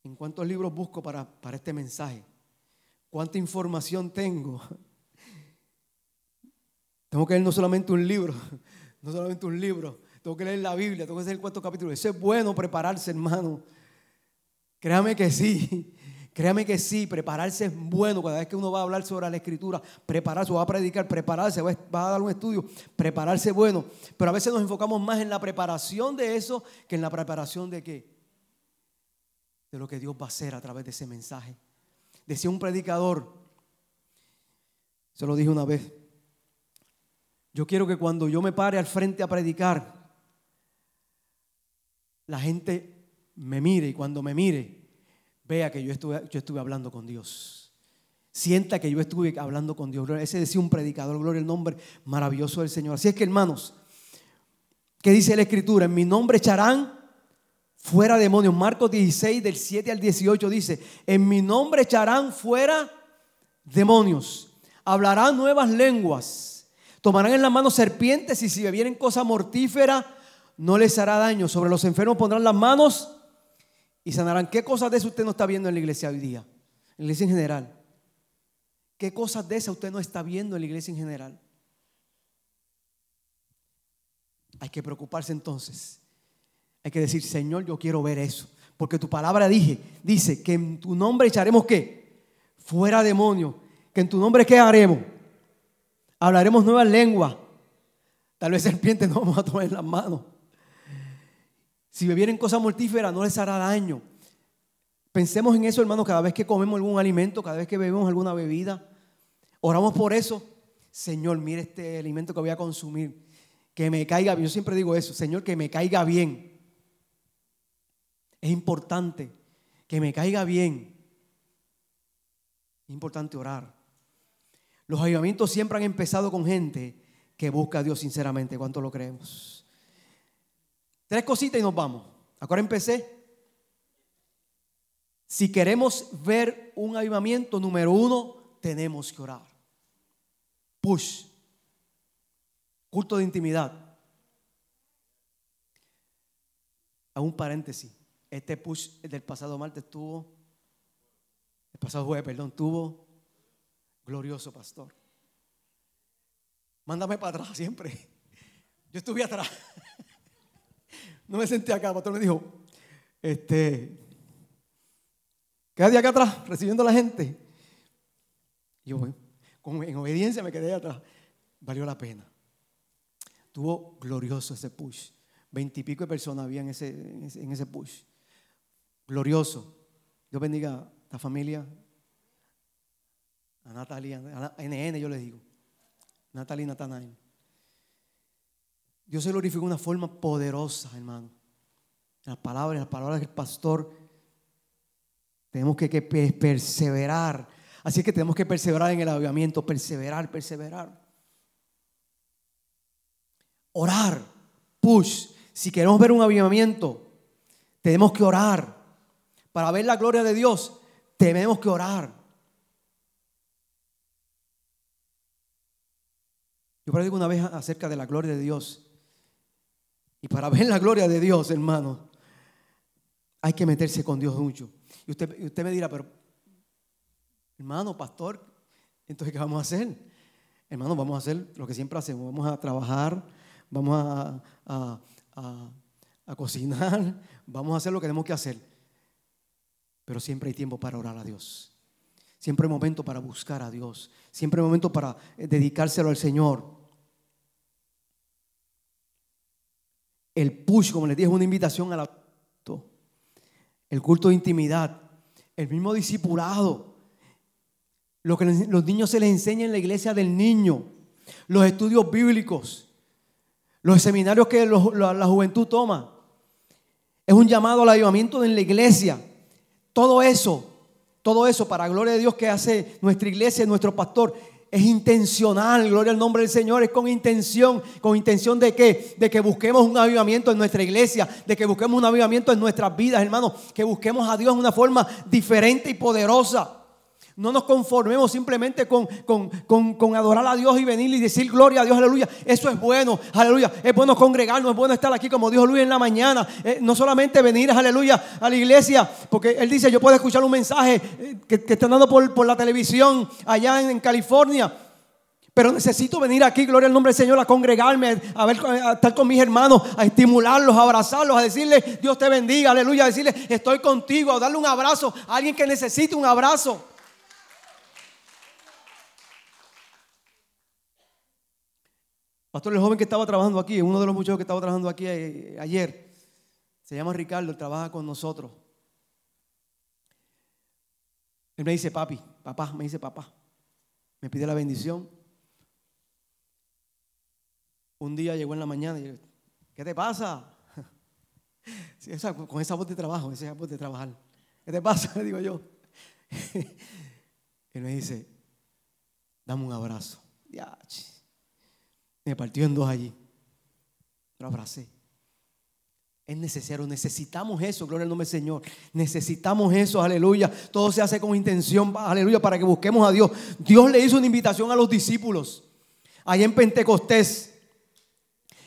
¿En cuántos libros busco para, para este mensaje? ¿Cuánta información tengo? (laughs) Tengo que leer no solamente un libro, (laughs) no solamente un libro, tengo que leer la Biblia, tengo que hacer el cuarto capítulo. Eso es bueno prepararse, hermano. Créame que sí. (laughs) Créame que sí, prepararse es bueno. Cada vez que uno va a hablar sobre la escritura, prepararse, va a predicar, prepararse, va a dar un estudio, prepararse bueno. Pero a veces nos enfocamos más en la preparación de eso que en la preparación de qué? De lo que Dios va a hacer a través de ese mensaje. Decía un predicador, se lo dije una vez, yo quiero que cuando yo me pare al frente a predicar, la gente me mire y cuando me mire, vea que yo estuve, yo estuve hablando con Dios. Sienta que yo estuve hablando con Dios. Ese decía un predicador, gloria al nombre maravilloso del Señor. Así es que hermanos, ¿qué dice la Escritura? En mi nombre echarán fuera demonios. Marcos 16, del 7 al 18 dice, en mi nombre echarán fuera demonios, hablarán nuevas lenguas, tomarán en la mano serpientes y si bebieren cosa mortífera no les hará daño. Sobre los enfermos pondrán las manos y sanarán. ¿Qué cosas de eso usted no está viendo en la iglesia hoy día? En la iglesia en general. ¿Qué cosas de eso usted no está viendo en la iglesia en general? Hay que preocuparse entonces hay que decir, Señor, yo quiero ver eso. Porque tu palabra dije, dice que en tu nombre echaremos qué? Fuera demonio. Que en tu nombre qué haremos? Hablaremos nuevas lenguas. Tal vez serpientes (laughs) no vamos a tomar en las manos. Si bebieren cosas mortíferas no les hará daño. Pensemos en eso, hermano, cada vez que comemos algún alimento, cada vez que bebemos alguna bebida. Oramos por eso. Señor, mire este alimento que voy a consumir. Que me caiga bien. Yo siempre digo eso, Señor, que me caiga bien. Es importante que me caiga bien. Es importante orar. Los ayudamientos siempre han empezado con gente que busca a Dios sinceramente. ¿Cuánto lo creemos? Tres cositas y nos vamos. Ahora empecé. Si queremos ver un avivamiento, número uno, tenemos que orar. Push. Culto de intimidad. A un paréntesis. Este push del pasado martes tuvo, el pasado jueves, perdón, tuvo glorioso pastor. Mándame para atrás siempre. Yo estuve atrás. (laughs) No me senté acá. El pastor me dijo, este, quédate acá atrás recibiendo a la gente. Yo en obediencia me quedé atrás. Valió la pena. Tuvo glorioso ese push. Veintipico de personas había ese, en ese push. Glorioso. Dios bendiga a la familia. A Natalia, a NN yo les digo. Natalia y Natanael. Dios se glorificó de una forma poderosa, hermano. En las palabras, las palabras del pastor, tenemos que, que perseverar. Así que tenemos que perseverar en el avivamiento, perseverar, perseverar. Orar, push. Si queremos ver un avivamiento, tenemos que orar. Para ver la gloria de Dios, tenemos que orar. Yo predico una vez acerca de la gloria de Dios. Y para ver la gloria de Dios, hermano, hay que meterse con Dios mucho. Y usted, usted me dirá, pero, hermano, pastor, entonces, ¿qué vamos a hacer? Hermano, vamos a hacer lo que siempre hacemos. Vamos a trabajar, vamos a, a cocinar, vamos a hacer lo que tenemos que hacer. Pero siempre hay tiempo para orar a Dios. Siempre hay momento para buscar a Dios. Siempre hay momento para eh, dedicárselo al Señor. El push, como les dije, es una invitación al culto. El culto de intimidad. El mismo discipulado. Lo que los niños se les enseña en la iglesia del niño. Los estudios bíblicos. Los seminarios que la, juventud toma. Es un llamado al avivamiento en la iglesia. Todo eso, todo eso para gloria de Dios que hace nuestra iglesia, nuestro pastor, es intencional, gloria al nombre del Señor, es con intención, con intención de qué? De que busquemos un avivamiento en nuestra iglesia, de que busquemos un avivamiento en nuestras vidas, hermanos, que busquemos a Dios de una forma diferente y poderosa. No nos conformemos simplemente con, con, adorar a Dios y venir y decir gloria a Dios, aleluya. Eso es bueno, aleluya. Es bueno congregarnos, es bueno estar aquí como dijo Luis en la mañana. Eh, no solamente venir, aleluya, a la iglesia, porque él dice, yo puedo escuchar un mensaje eh, que, que están dando por, la televisión allá en, California. Pero necesito venir aquí, gloria al nombre del Señor, a congregarme, a, ver, a estar con mis hermanos, a estimularlos, a abrazarlos, a decirle, Dios te bendiga, aleluya, a decirle, estoy contigo, a darle un abrazo a alguien que necesite un abrazo. Pastor, el joven que estaba trabajando aquí, uno de los muchachos que estaba trabajando aquí eh, ayer, se llama Ricardo, él trabaja con nosotros. Él me dice, papi, papá, me dice papá. Me pide la bendición. Un día llegó en la mañana y yo, ¿qué te pasa? (laughs) con esa voz de trabajo, esa voz de trabajar. ¿Qué te pasa? Le (laughs) digo yo. (laughs) Él me dice, dame un abrazo. Me partió en dos allí. Lo abracé. Es necesario, necesitamos eso, gloria al nombre del Señor. Necesitamos eso, aleluya. Todo se hace con intención, aleluya, para que busquemos a Dios. Dios le hizo una invitación a los discípulos. Allá en Pentecostés,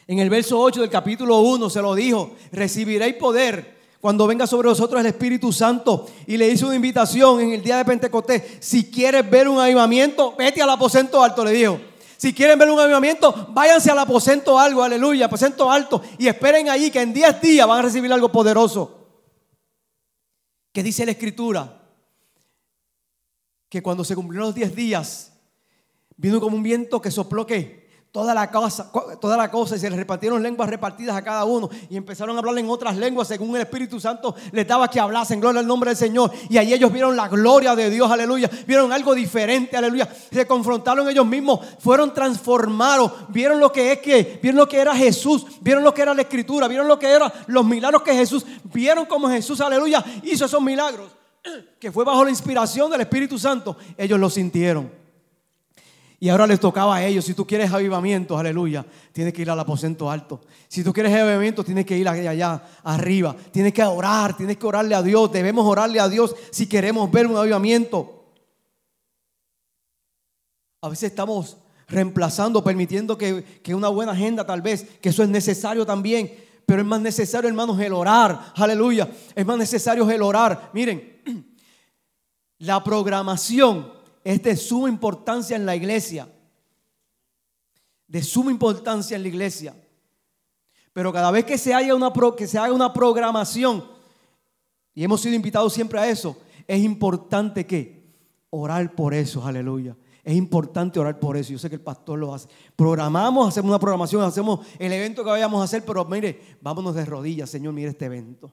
en el verso 8 del capítulo 1, se lo dijo: Recibiréis poder cuando venga sobre vosotros el Espíritu Santo. Y le hizo una invitación en el día de Pentecostés: Si quieres ver un avivamiento, vete al aposento alto, le dijo. Si quieren ver un avivamiento, váyanse al aposento algo, aleluya, aposento alto, y esperen allí que en 10 días van a recibir algo poderoso. ¿Qué dice la escritura? Que cuando se cumplieron los 10 días, vino como un viento que sopló que toda la cosa, toda la cosa y se les repartieron lenguas repartidas a cada uno y empezaron a hablar en otras lenguas según el Espíritu Santo les daba que hablasen, gloria al nombre del Señor. Y ahí ellos vieron la gloria de Dios, aleluya. Vieron algo diferente, aleluya. Se confrontaron ellos mismos, fueron transformados, vieron lo que es que, vieron lo que era Jesús, vieron lo que era la Escritura, vieron lo que eran los milagros que Jesús, vieron como Jesús, aleluya, hizo esos milagros, (clears throat) que fue bajo la inspiración del Espíritu Santo. Ellos lo sintieron. Y ahora les tocaba a ellos. Si tú quieres avivamiento, aleluya, tienes que ir al aposento alto. Si tú quieres avivamiento, tienes que ir allá, allá arriba. Tienes que orar, tienes que orarle a Dios. Debemos orarle a Dios si queremos ver un avivamiento. A veces estamos reemplazando, permitiendo que, que una buena agenda tal vez, que eso es necesario también. Pero es más necesario, hermanos, el orar. Aleluya. Es más necesario el orar. Miren, (clears throat) la programación es de suma importancia en la iglesia. De suma importancia en la iglesia. Pero cada vez que se, una que se haga una programación, y hemos sido invitados siempre a eso, es importante que orar por eso, aleluya. Es importante orar por eso. Yo sé que el pastor lo hace. Programamos, hacemos una programación, hacemos el evento que vayamos a hacer, pero mire, vámonos de rodillas, Señor, mire este evento.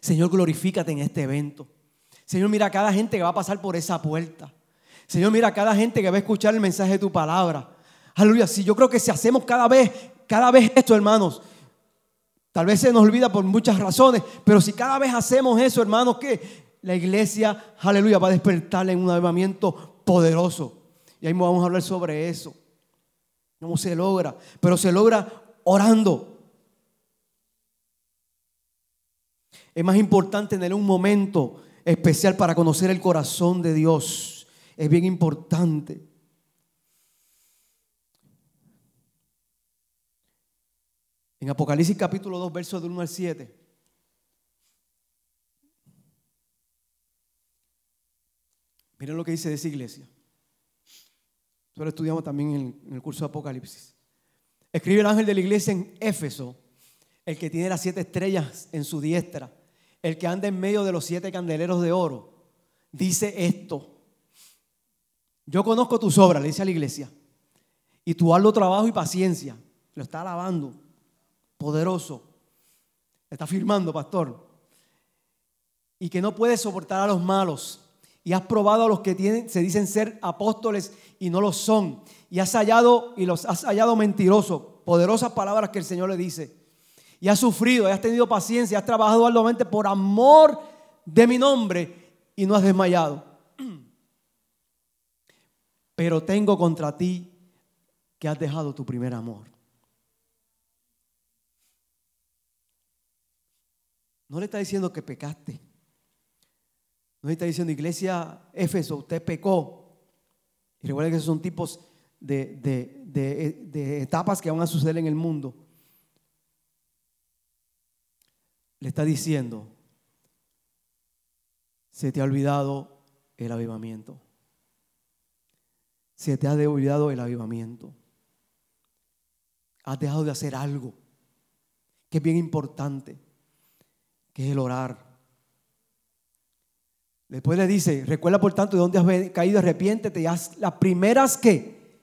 Señor, glorifícate en este evento. Señor, mira a cada gente que va a pasar por esa puerta. Señor, mira a cada gente que va a escuchar el mensaje de tu palabra. Aleluya. Si yo creo que si hacemos cada vez, cada vez esto, hermanos, tal vez se nos olvida por muchas razones, pero si cada vez hacemos eso, hermanos, que la iglesia, aleluya, va a despertar en un avivamiento poderoso. Y ahí vamos a hablar sobre eso. ¿Cómo se logra? Pero se logra orando. Es más importante tener un momento especial para conocer el corazón de Dios. Es bien importante. En Apocalipsis capítulo 2, versos del 1 al 7. Miren lo que dice de esa iglesia. Eso lo estudiamos también en, en el curso de Apocalipsis. Escribe el ángel de la iglesia en Éfeso, el que tiene las siete estrellas en su diestra el que anda en medio de los siete candeleros de oro, dice esto. Yo conozco tus obras, le dice a la iglesia, y tu arduo trabajo y paciencia. Lo está alabando, poderoso. Está firmando, pastor. Y que no puedes soportar a los malos. Y has probado a los que se dicen ser apóstoles y no lo son. Y has hallado y los has hallado mentirosos. Poderosas palabras que el Señor le dice y has sufrido, y has tenido paciencia, has trabajado arduamente por amor de mi nombre y no has desmayado. (clears throat) Pero tengo contra ti que has dejado tu primer amor. No le está diciendo que pecaste. No le está diciendo, iglesia Éfeso, usted pecó. Y recuerden que esos son tipos de, de etapas que van a suceder en el mundo le está diciendo, se te ha olvidado el avivamiento. Se te ha olvidado el avivamiento. Has dejado de hacer algo que es bien importante, que es el orar. Después le dice, recuerda por tanto de dónde has caído, arrepiéntete y haz las primeras que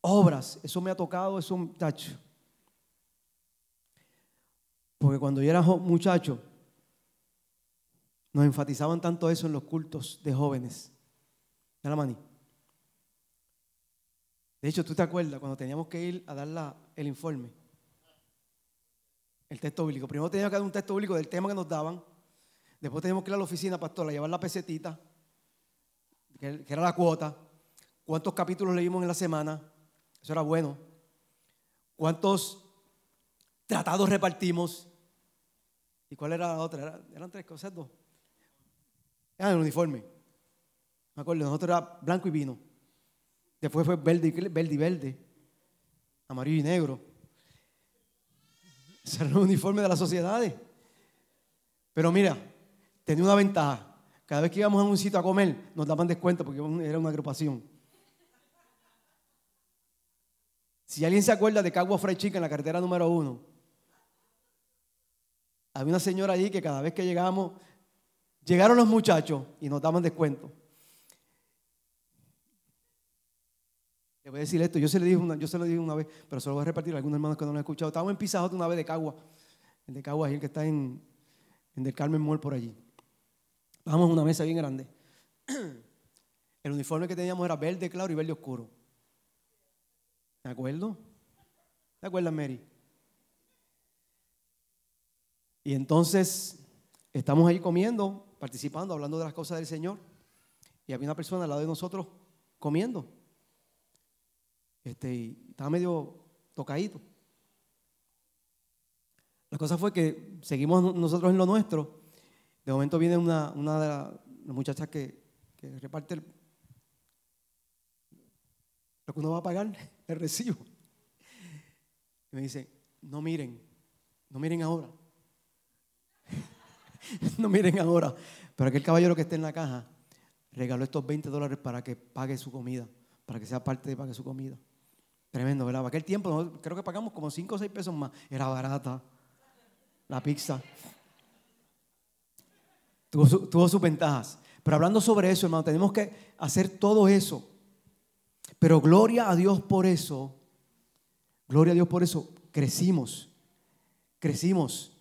obras. Eso me ha tocado, eso, tacho. Porque cuando yo era muchacho, nos enfatizaban tanto eso en los cultos de jóvenes. la mani. De hecho, ¿tú te acuerdas cuando teníamos que ir a dar el informe? El texto bíblico. Primero teníamos que dar un texto bíblico del tema que nos daban. Después teníamos que ir a la oficina, pastor, a llevar la pesetita, que era la cuota. ¿Cuántos capítulos leímos en la semana? Eso era bueno. ¿Cuántos tratados repartimos? ¿Y cuál era la otra? eran tres cosas, dos. Ah, el uniforme. Me acuerdo, nosotros era blanco y vino. Después fue verde y verde, verde. Amarillo y negro. Ese era el uniforme de las sociedades. Pero mira, tenía una ventaja. Cada vez que íbamos a un sitio a comer, nos daban descuento porque era una agrupación. Si alguien se acuerda de Cagua Fried Chicken en la carretera número uno, había una señora allí que cada vez que llegamos, llegaron los muchachos y nos daban descuento. Le voy a decir esto, yo se, le dije una, yo se lo dije una vez, pero se lo voy a repartir a algunos hermanos que no lo han escuchado. Estábamos en Pizajote una vez de Cagua, el de Cagua, el que está en, en Del Carmen Mall por allí. Estábamos en una mesa bien grande. (clears throat) El uniforme que teníamos era verde claro y verde oscuro. ¿De acuerdo? ¿De acuerdo, Mary? Y entonces estamos ahí comiendo, participando, hablando de las cosas del Señor. Y había una persona al lado de nosotros comiendo. Este, y estaba medio tocadito. La cosa fue que seguimos nosotros en lo nuestro. De momento viene una, una de las muchachas que, reparte el, lo que uno va a pagar, el recibo. Y me dice, no miren, no miren ahora. (laughs) no miren ahora. Pero aquel caballero que esté en la caja regaló estos 20 dólares para que pague su comida, para que sea parte de pague su comida. Tremendo, ¿verdad? Aquel tiempo creo que pagamos como 5 o 6 pesos más. Era barata la pizza. Tuvo, tuvo sus ventajas. Pero hablando sobre eso, hermano, tenemos que hacer todo eso. Pero gloria a Dios por eso. Gloria a Dios por eso. Crecimos. Crecimos.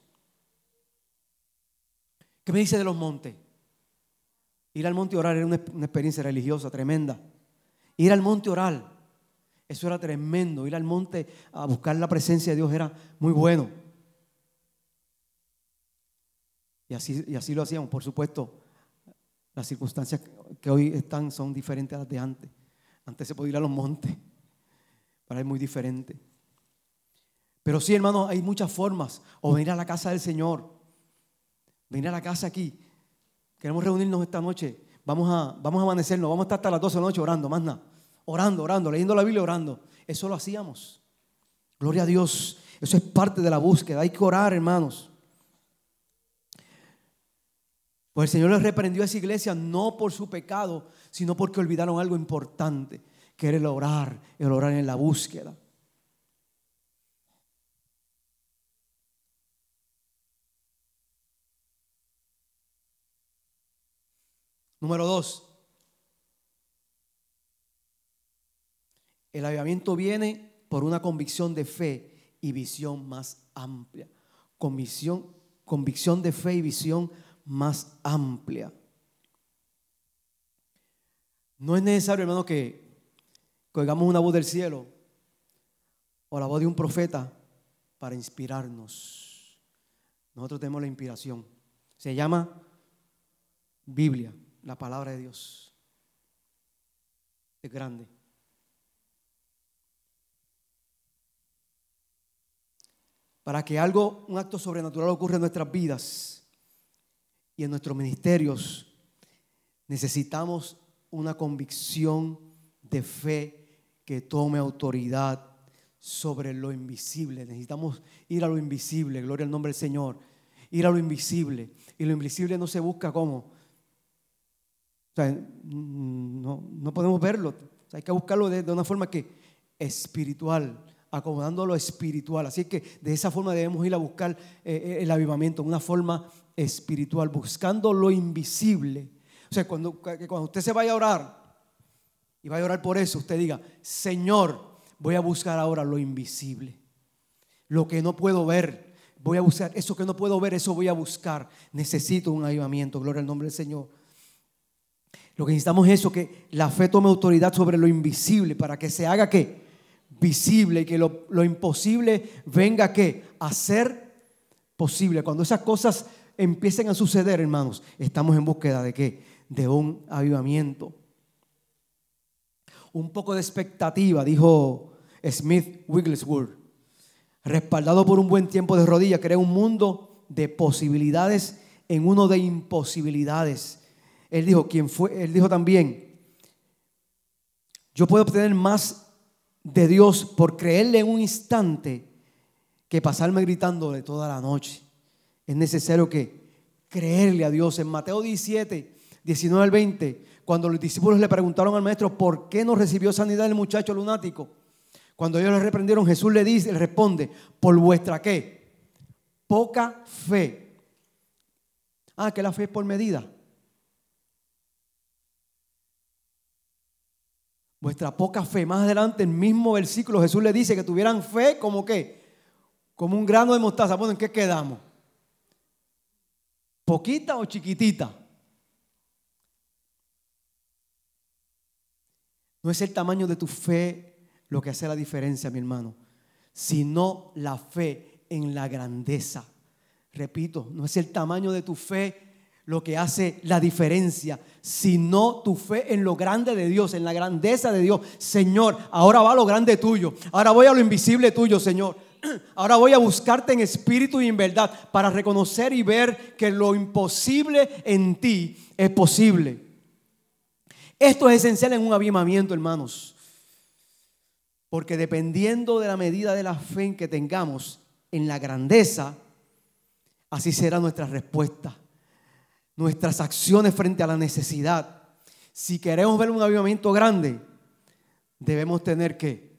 ¿Qué me dice de los montes? Ir al monte orar era una, una experiencia religiosa tremenda. Ir al monte orar, eso era tremendo. Ir al monte a buscar la presencia de Dios era muy bueno. Y así, y así lo hacíamos, por supuesto. Las circunstancias que hoy están son diferentes a las de antes. Antes se podía ir a los montes, para es muy diferente. Pero sí, hermanos, hay muchas formas. O venir a la casa del Señor. Venir a la casa aquí. Queremos reunirnos esta noche. Vamos a, vamos a amanecernos. Vamos a estar hasta las 12 de la noche orando, más nada. Orando, orando, leyendo la Biblia, orando. Eso lo hacíamos. Gloria a Dios. Eso es parte de la búsqueda. Hay que orar, hermanos. Pues el Señor les reprendió a esa iglesia no por su pecado, sino porque olvidaron algo importante, que era el orar, el orar en la búsqueda. Número dos. El avivamiento viene por una convicción de fe y visión más amplia. Convicción, convicción de fe y visión más amplia. No es necesario, hermano, que, oigamos una voz del cielo o la voz de un profeta para inspirarnos. Nosotros tenemos la inspiración. Se llama Biblia, la palabra de Dios. Es grande. Para que algo, un acto sobrenatural ocurra en nuestras vidas, y en nuestros ministerios necesitamos una convicción de fe que tome autoridad sobre lo invisible. Necesitamos ir a lo invisible, gloria al nombre del Señor, ir a lo invisible. Y lo invisible no se busca como. Sea, no, podemos verlo. hay que buscarlo de, una forma que espiritual, acomodando lo espiritual. Así que de esa forma debemos ir a buscar eh, eh, el avivamiento, una forma espiritual, buscando lo invisible. O sea, cuando, cuando usted se vaya a orar y vaya a orar por eso, usted diga, Señor, voy a buscar ahora lo invisible, lo que no puedo ver. Voy a buscar eso que no puedo ver, eso voy a buscar. Necesito un avivamiento, gloria al nombre del Señor. Lo que necesitamos es eso, que la fe tome autoridad sobre lo invisible para que se haga que visible y que lo, lo imposible venga que a ser posible. Cuando esas cosas empiecen a suceder, hermanos, estamos en búsqueda de qué? De un avivamiento. Un poco de expectativa, dijo Smith Wigglesworth, respaldado por un buen tiempo de rodillas, crea un mundo de posibilidades en uno de imposibilidades. Él dijo, ¿quién fue? Él dijo también, yo puedo obtener más de Dios por creerle en un instante que pasarme gritándole toda la noche es necesario que creerle a Dios. En Mateo 17, 19 al 20, cuando los discípulos le preguntaron al maestro por qué no recibió sanidad el muchacho lunático, cuando ellos le reprendieron, Jesús le dice, le responde, por vuestra qué? Poca fe. Ah, que la fe es por medida. Vuestra poca fe. Más adelante, el mismo versículo, Jesús le dice que tuvieran fe como qué? Como un grano de mostaza. Bueno, ¿en qué quedamos? ¿Poquita o chiquitita? No es el tamaño de tu fe lo que hace la diferencia, mi hermano, sino la fe en la grandeza. Repito, no es el tamaño de tu fe lo que hace la diferencia, sino tu fe en lo grande de Dios, en la grandeza de Dios. Señor, ahora va lo grande tuyo, ahora voy a lo invisible tuyo, Señor. (clears throat) Ahora voy a buscarte en espíritu y en verdad para reconocer y ver que lo imposible en ti es posible. Esto es esencial en un avivamiento, hermanos. Porque dependiendo de la medida de la fe en que tengamos en la grandeza, así será nuestra respuesta. Nuestras acciones frente a la necesidad. Si queremos ver un avivamiento grande, debemos tener que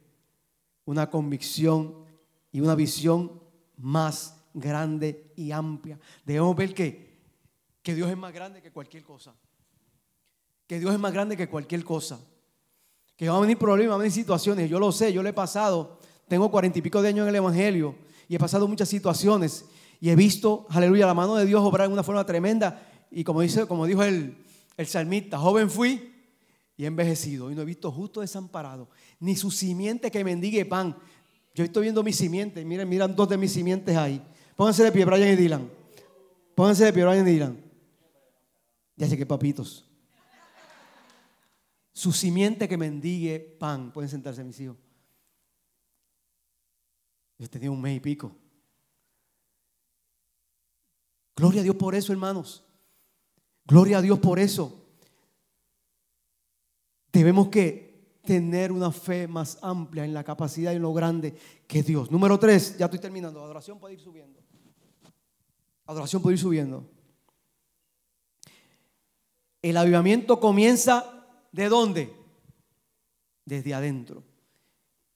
una convicción y una visión más grande y amplia. Debemos ver que, que Dios es más grande que cualquier cosa. que Dios es más grande que cualquier cosa. Que van a venir problemas, van a venir situaciones. Yo lo sé, yo lo he pasado. Tengo cuarenta y pico de años en el Evangelio y he pasado muchas situaciones y he visto, aleluya, la mano de Dios obrar en una forma tremenda. Y como, dice, como dijo el, el salmista, joven fui y envejecido. Y no he visto justo desamparado, ni su simiente que mendigue pan. Yo estoy viendo mi simiente. Miren, miran dos de mis simientes ahí. Pónganse de pie, Brian y Dylan. Pónganse de pie, Brian y Dylan. Ya sé que papitos. Su simiente que mendigue pan. Pueden sentarse, mis hijos. Yo tenía un mes y pico. Gloria a Dios por eso, hermanos. Gloria a Dios por eso. Debemos que tener una fe más amplia en la capacidad y en lo grande que Dios. Número tres, ya estoy terminando. Adoración puede ir subiendo. Adoración puede ir subiendo. El avivamiento comienza de dónde? Desde adentro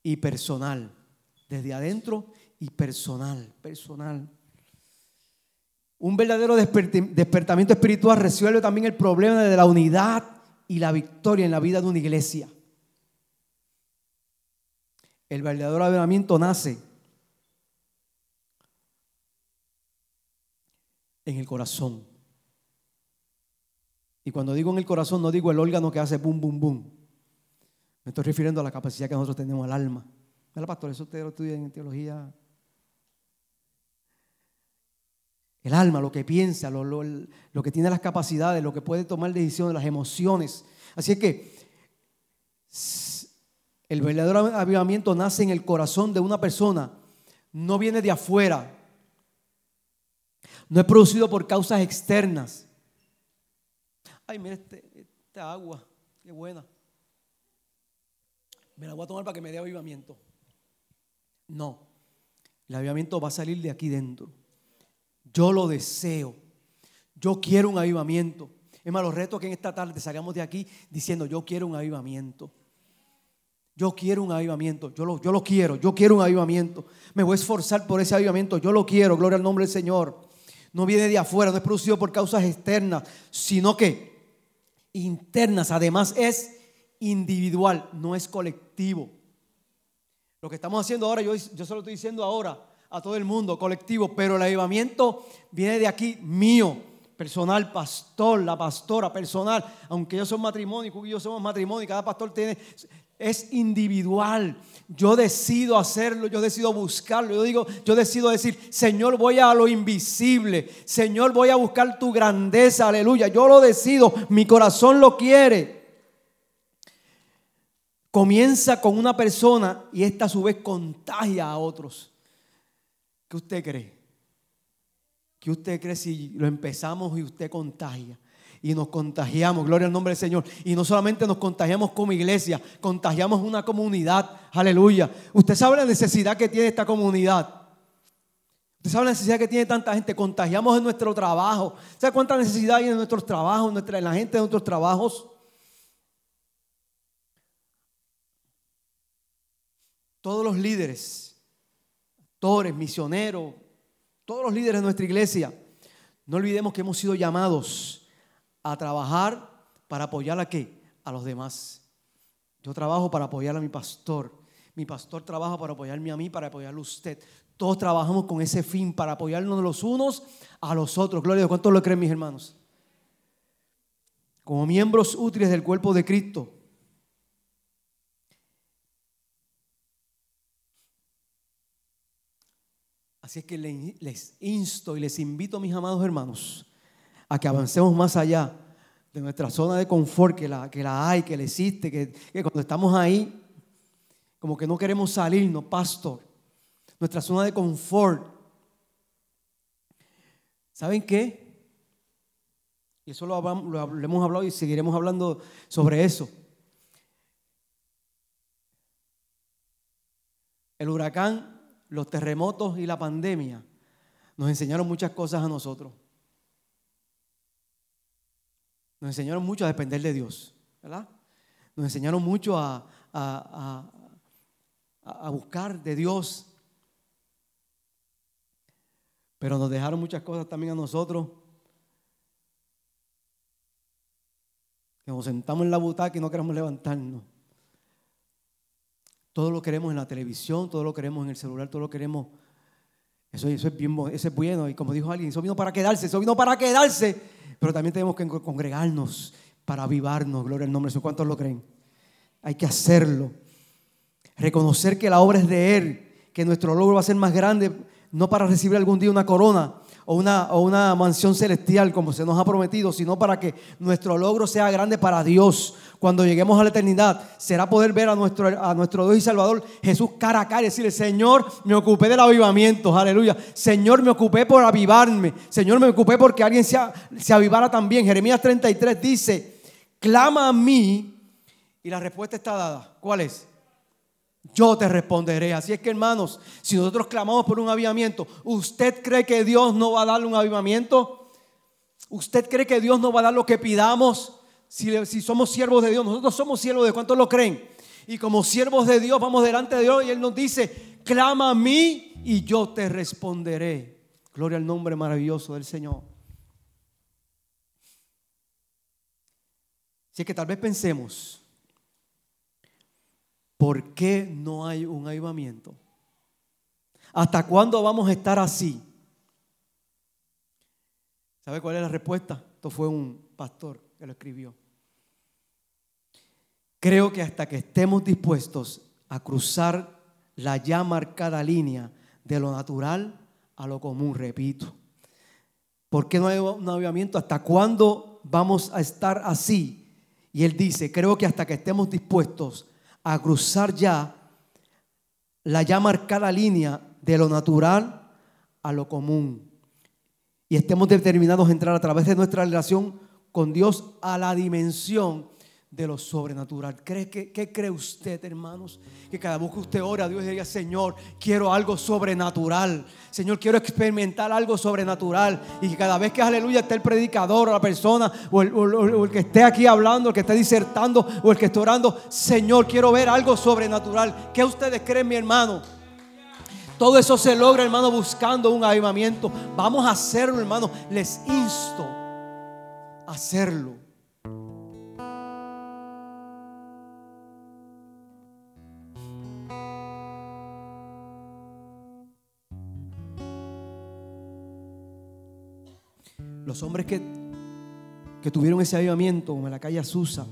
y personal. Desde adentro y personal. Personal. Un verdadero despertamiento espiritual resuelve también el problema de la unidad y la victoria en la vida de una iglesia. El verdadero avivamiento nace en el corazón. Y cuando digo en el corazón, no digo el órgano que hace bum, bum, bum. Me estoy refiriendo a la capacidad que nosotros tenemos al alma. ¿Verdad, pastor? Eso usted lo estudia en teología El alma, lo que piensa, lo, que tiene las capacidades, lo que puede tomar decisiones, las emociones. Así es que el verdadero avivamiento nace en el corazón de una persona, no viene de afuera, no es producido por causas externas. Ay, mira este, esta agua, qué buena. Me la voy a tomar para que me dé avivamiento. No, el avivamiento va a salir de aquí dentro. Yo lo deseo. Yo quiero un avivamiento. Es más, los retos que en esta tarde salgamos de aquí diciendo, yo quiero un avivamiento. Yo quiero un avivamiento. Yo lo, yo lo quiero. Yo quiero un avivamiento. Me voy a esforzar por ese avivamiento. Yo lo quiero. Gloria al nombre del Señor. No viene de afuera, no es producido por causas externas, sino que internas. Además es individual, no es colectivo. Lo que estamos haciendo ahora, yo, yo se lo estoy diciendo ahora a todo el mundo, colectivo, pero el avivamiento viene de aquí, mío, personal, pastor, la pastora, personal, aunque yo soy matrimonio, y yo somos matrimonio, cada pastor tiene, es individual. Yo decido hacerlo, yo decido buscarlo. Yo digo, yo decido decir, Señor, voy a lo invisible. Señor, voy a buscar tu grandeza, aleluya. Yo lo decido, mi corazón lo quiere. Comienza con una persona y esta a su vez contagia a otros. ¿Qué usted cree? ¿Qué usted cree si lo empezamos y usted contagia? Y nos contagiamos, gloria al nombre del Señor. Y no solamente nos contagiamos como iglesia, contagiamos una comunidad. Aleluya. Usted sabe la necesidad que tiene esta comunidad. Usted sabe la necesidad que tiene tanta gente. Contagiamos en nuestro trabajo. ¿Sabe cuánta necesidad hay en nuestros trabajos, en la gente de nuestros trabajos? Todos los líderes misioneros, todos los líderes de nuestra iglesia, no olvidemos que hemos sido llamados a trabajar para apoyar a? A los demás. Yo trabajo para apoyar a mi pastor. Mi pastor trabaja para apoyarme a mí, para apoyarlo a usted. Todos trabajamos con ese fin, para apoyarnos los unos a los otros. Gloria a Dios. ¿Cuántos lo creen, mis hermanos? Como miembros útiles del cuerpo de Cristo, Así es que les insto y les invito, mis amados hermanos, a que avancemos más allá de nuestra zona de confort, que la, que la hay, que la existe, que, cuando estamos ahí, como que no queremos salirnos, pastor. Nuestra zona de confort. ¿Saben qué? Y eso lo hemos hablado y seguiremos hablando sobre eso. El huracán los terremotos y la pandemia nos enseñaron muchas cosas a nosotros. Nos enseñaron mucho a depender de Dios, ¿verdad? Nos enseñaron mucho a, a, buscar de Dios. Pero nos dejaron muchas cosas también a nosotros que nos sentamos en la butaca y no queremos levantarnos. Todo lo queremos en la televisión, todo lo queremos en el celular, todo lo queremos. Eso, eso, es bien, eso es bueno. Y como dijo alguien, eso vino para quedarse, eso vino para quedarse. Pero también tenemos que congregarnos para avivarnos. Gloria al nombre de ¿Cuántos lo creen? Hay que hacerlo. Reconocer que la obra es de Él, que nuestro logro va a ser más grande, no para recibir algún día una corona, o una, o una mansión celestial como se nos ha prometido, sino para que nuestro logro sea grande para Dios. Cuando lleguemos a la eternidad, será poder ver a nuestro, a nuestro Dios y Salvador Jesús cara a cara y decirle, Señor, me ocupé del avivamiento, aleluya. Señor, me ocupé por avivarme. Señor, me ocupé porque alguien se, se avivara también. Jeremías 33 dice, clama a mí y la respuesta está dada. ¿Cuál es? Yo te responderé. Así es que hermanos, si nosotros clamamos por un avivamiento, ¿usted cree que Dios no va a darle un avivamiento? ¿Usted cree que Dios no va a dar lo que pidamos? Si, si somos siervos de Dios, nosotros somos siervos de cuántos lo creen. Y como siervos de Dios vamos delante de Dios y Él nos dice, clama a mí y yo te responderé. Gloria al nombre maravilloso del Señor. Así que tal vez pensemos, ¿por qué no hay un avivamiento? ¿Hasta cuándo vamos a estar así? ¿Sabe cuál es la respuesta? Esto fue un pastor que lo escribió. Creo que hasta que estemos dispuestos a cruzar la ya marcada línea de lo natural a lo común, repito. ¿Por qué no hay un avivamiento? ¿Hasta cuándo vamos a estar así? Y él dice, creo que hasta que estemos dispuestos a cruzar ya la ya marcada línea de lo natural a lo común. Y estemos determinados a entrar a través de nuestra relación con Dios a la dimensión de lo sobrenatural. ¿Cree, que, ¿Qué cree usted, hermanos? Que cada vez que usted ora Dios diga, Señor, quiero algo sobrenatural. Señor, quiero experimentar algo sobrenatural. Y que cada vez que, aleluya, esté el predicador o la persona, o el, que esté aquí hablando, el que esté disertando, o el que esté orando, Señor, quiero ver algo sobrenatural. ¿Qué ustedes creen, mi hermano? Todo eso se logra, hermano, buscando un avivamiento. Vamos a hacerlo, hermano. Les insto a hacerlo. Los hombres que, que tuvieron ese avivamiento, como en la calle Azusa,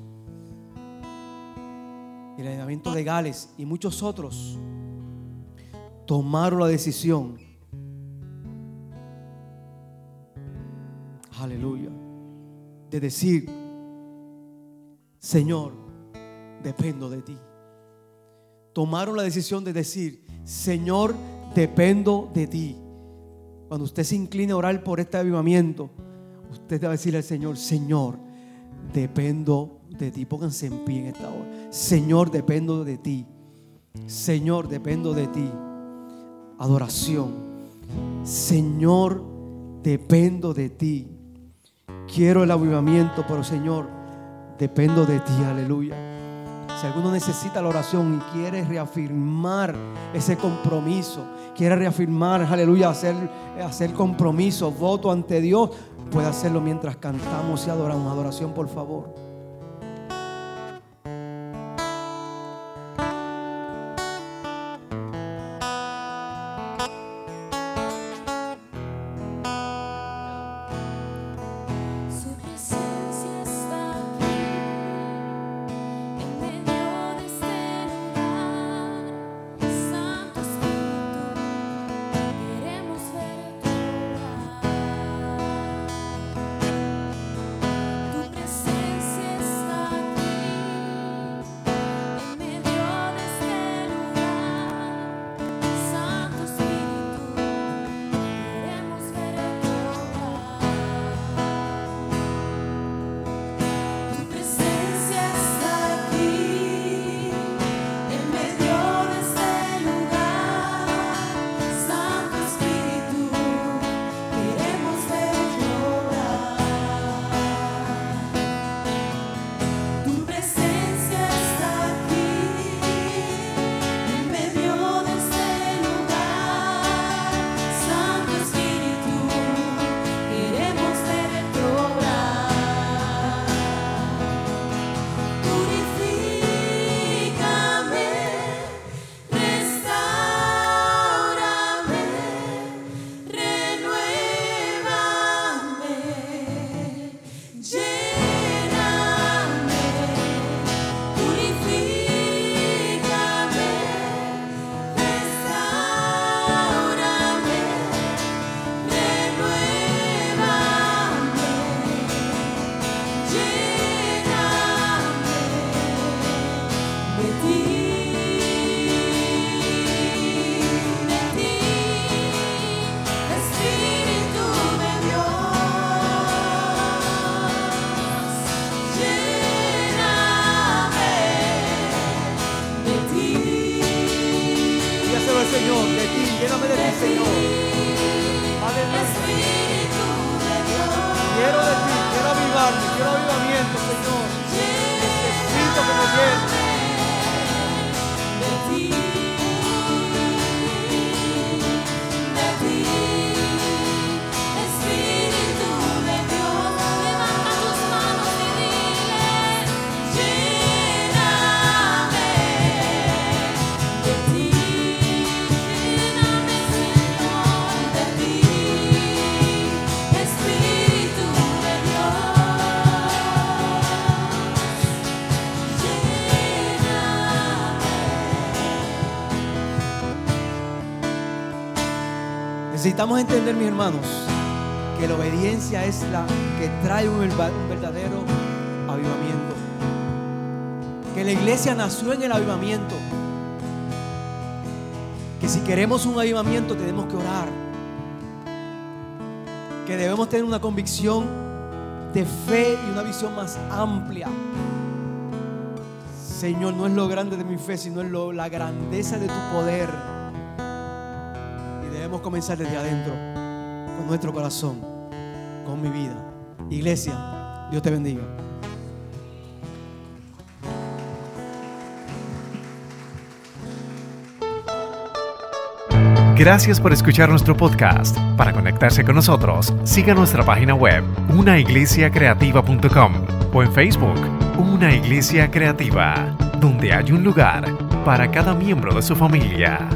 el avivamiento de Gales y muchos otros, tomaron la decisión, aleluya, de decir, Señor, dependo de ti. Tomaron la decisión de decir, Señor, dependo de ti. Cuando usted se incline a orar por este avivamiento, usted debe decirle al Señor, Señor, dependo de ti. Pónganse en pie en esta hora. Señor, dependo de ti. Señor, dependo de ti. Adoración. Señor, dependo de ti. Quiero el avivamiento, pero Señor, dependo de ti. Aleluya. Si alguno necesita la oración y quiere reafirmar ese compromiso, quiere reafirmar, aleluya, hacer, hacer compromiso, voto ante Dios, puede hacerlo mientras cantamos y adoramos. Adoración, por favor. Necesitamos entender, mis hermanos, que la obediencia es la que trae un verdadero avivamiento. Que la iglesia nació en el avivamiento. Que si queremos un avivamiento tenemos que orar. Que debemos tener una convicción de fe y una visión más amplia. Señor, no es lo grande de mi fe, sino es lo- la grandeza de tu poder. Comenzar desde adentro, con nuestro corazón, con mi vida. Iglesia, Dios te bendiga. Gracias por escuchar nuestro podcast. Para conectarse con nosotros, siga nuestra página web, unaiglesiacreativa.com o en Facebook, Una Iglesia Creativa, donde hay un lugar para cada miembro de su familia.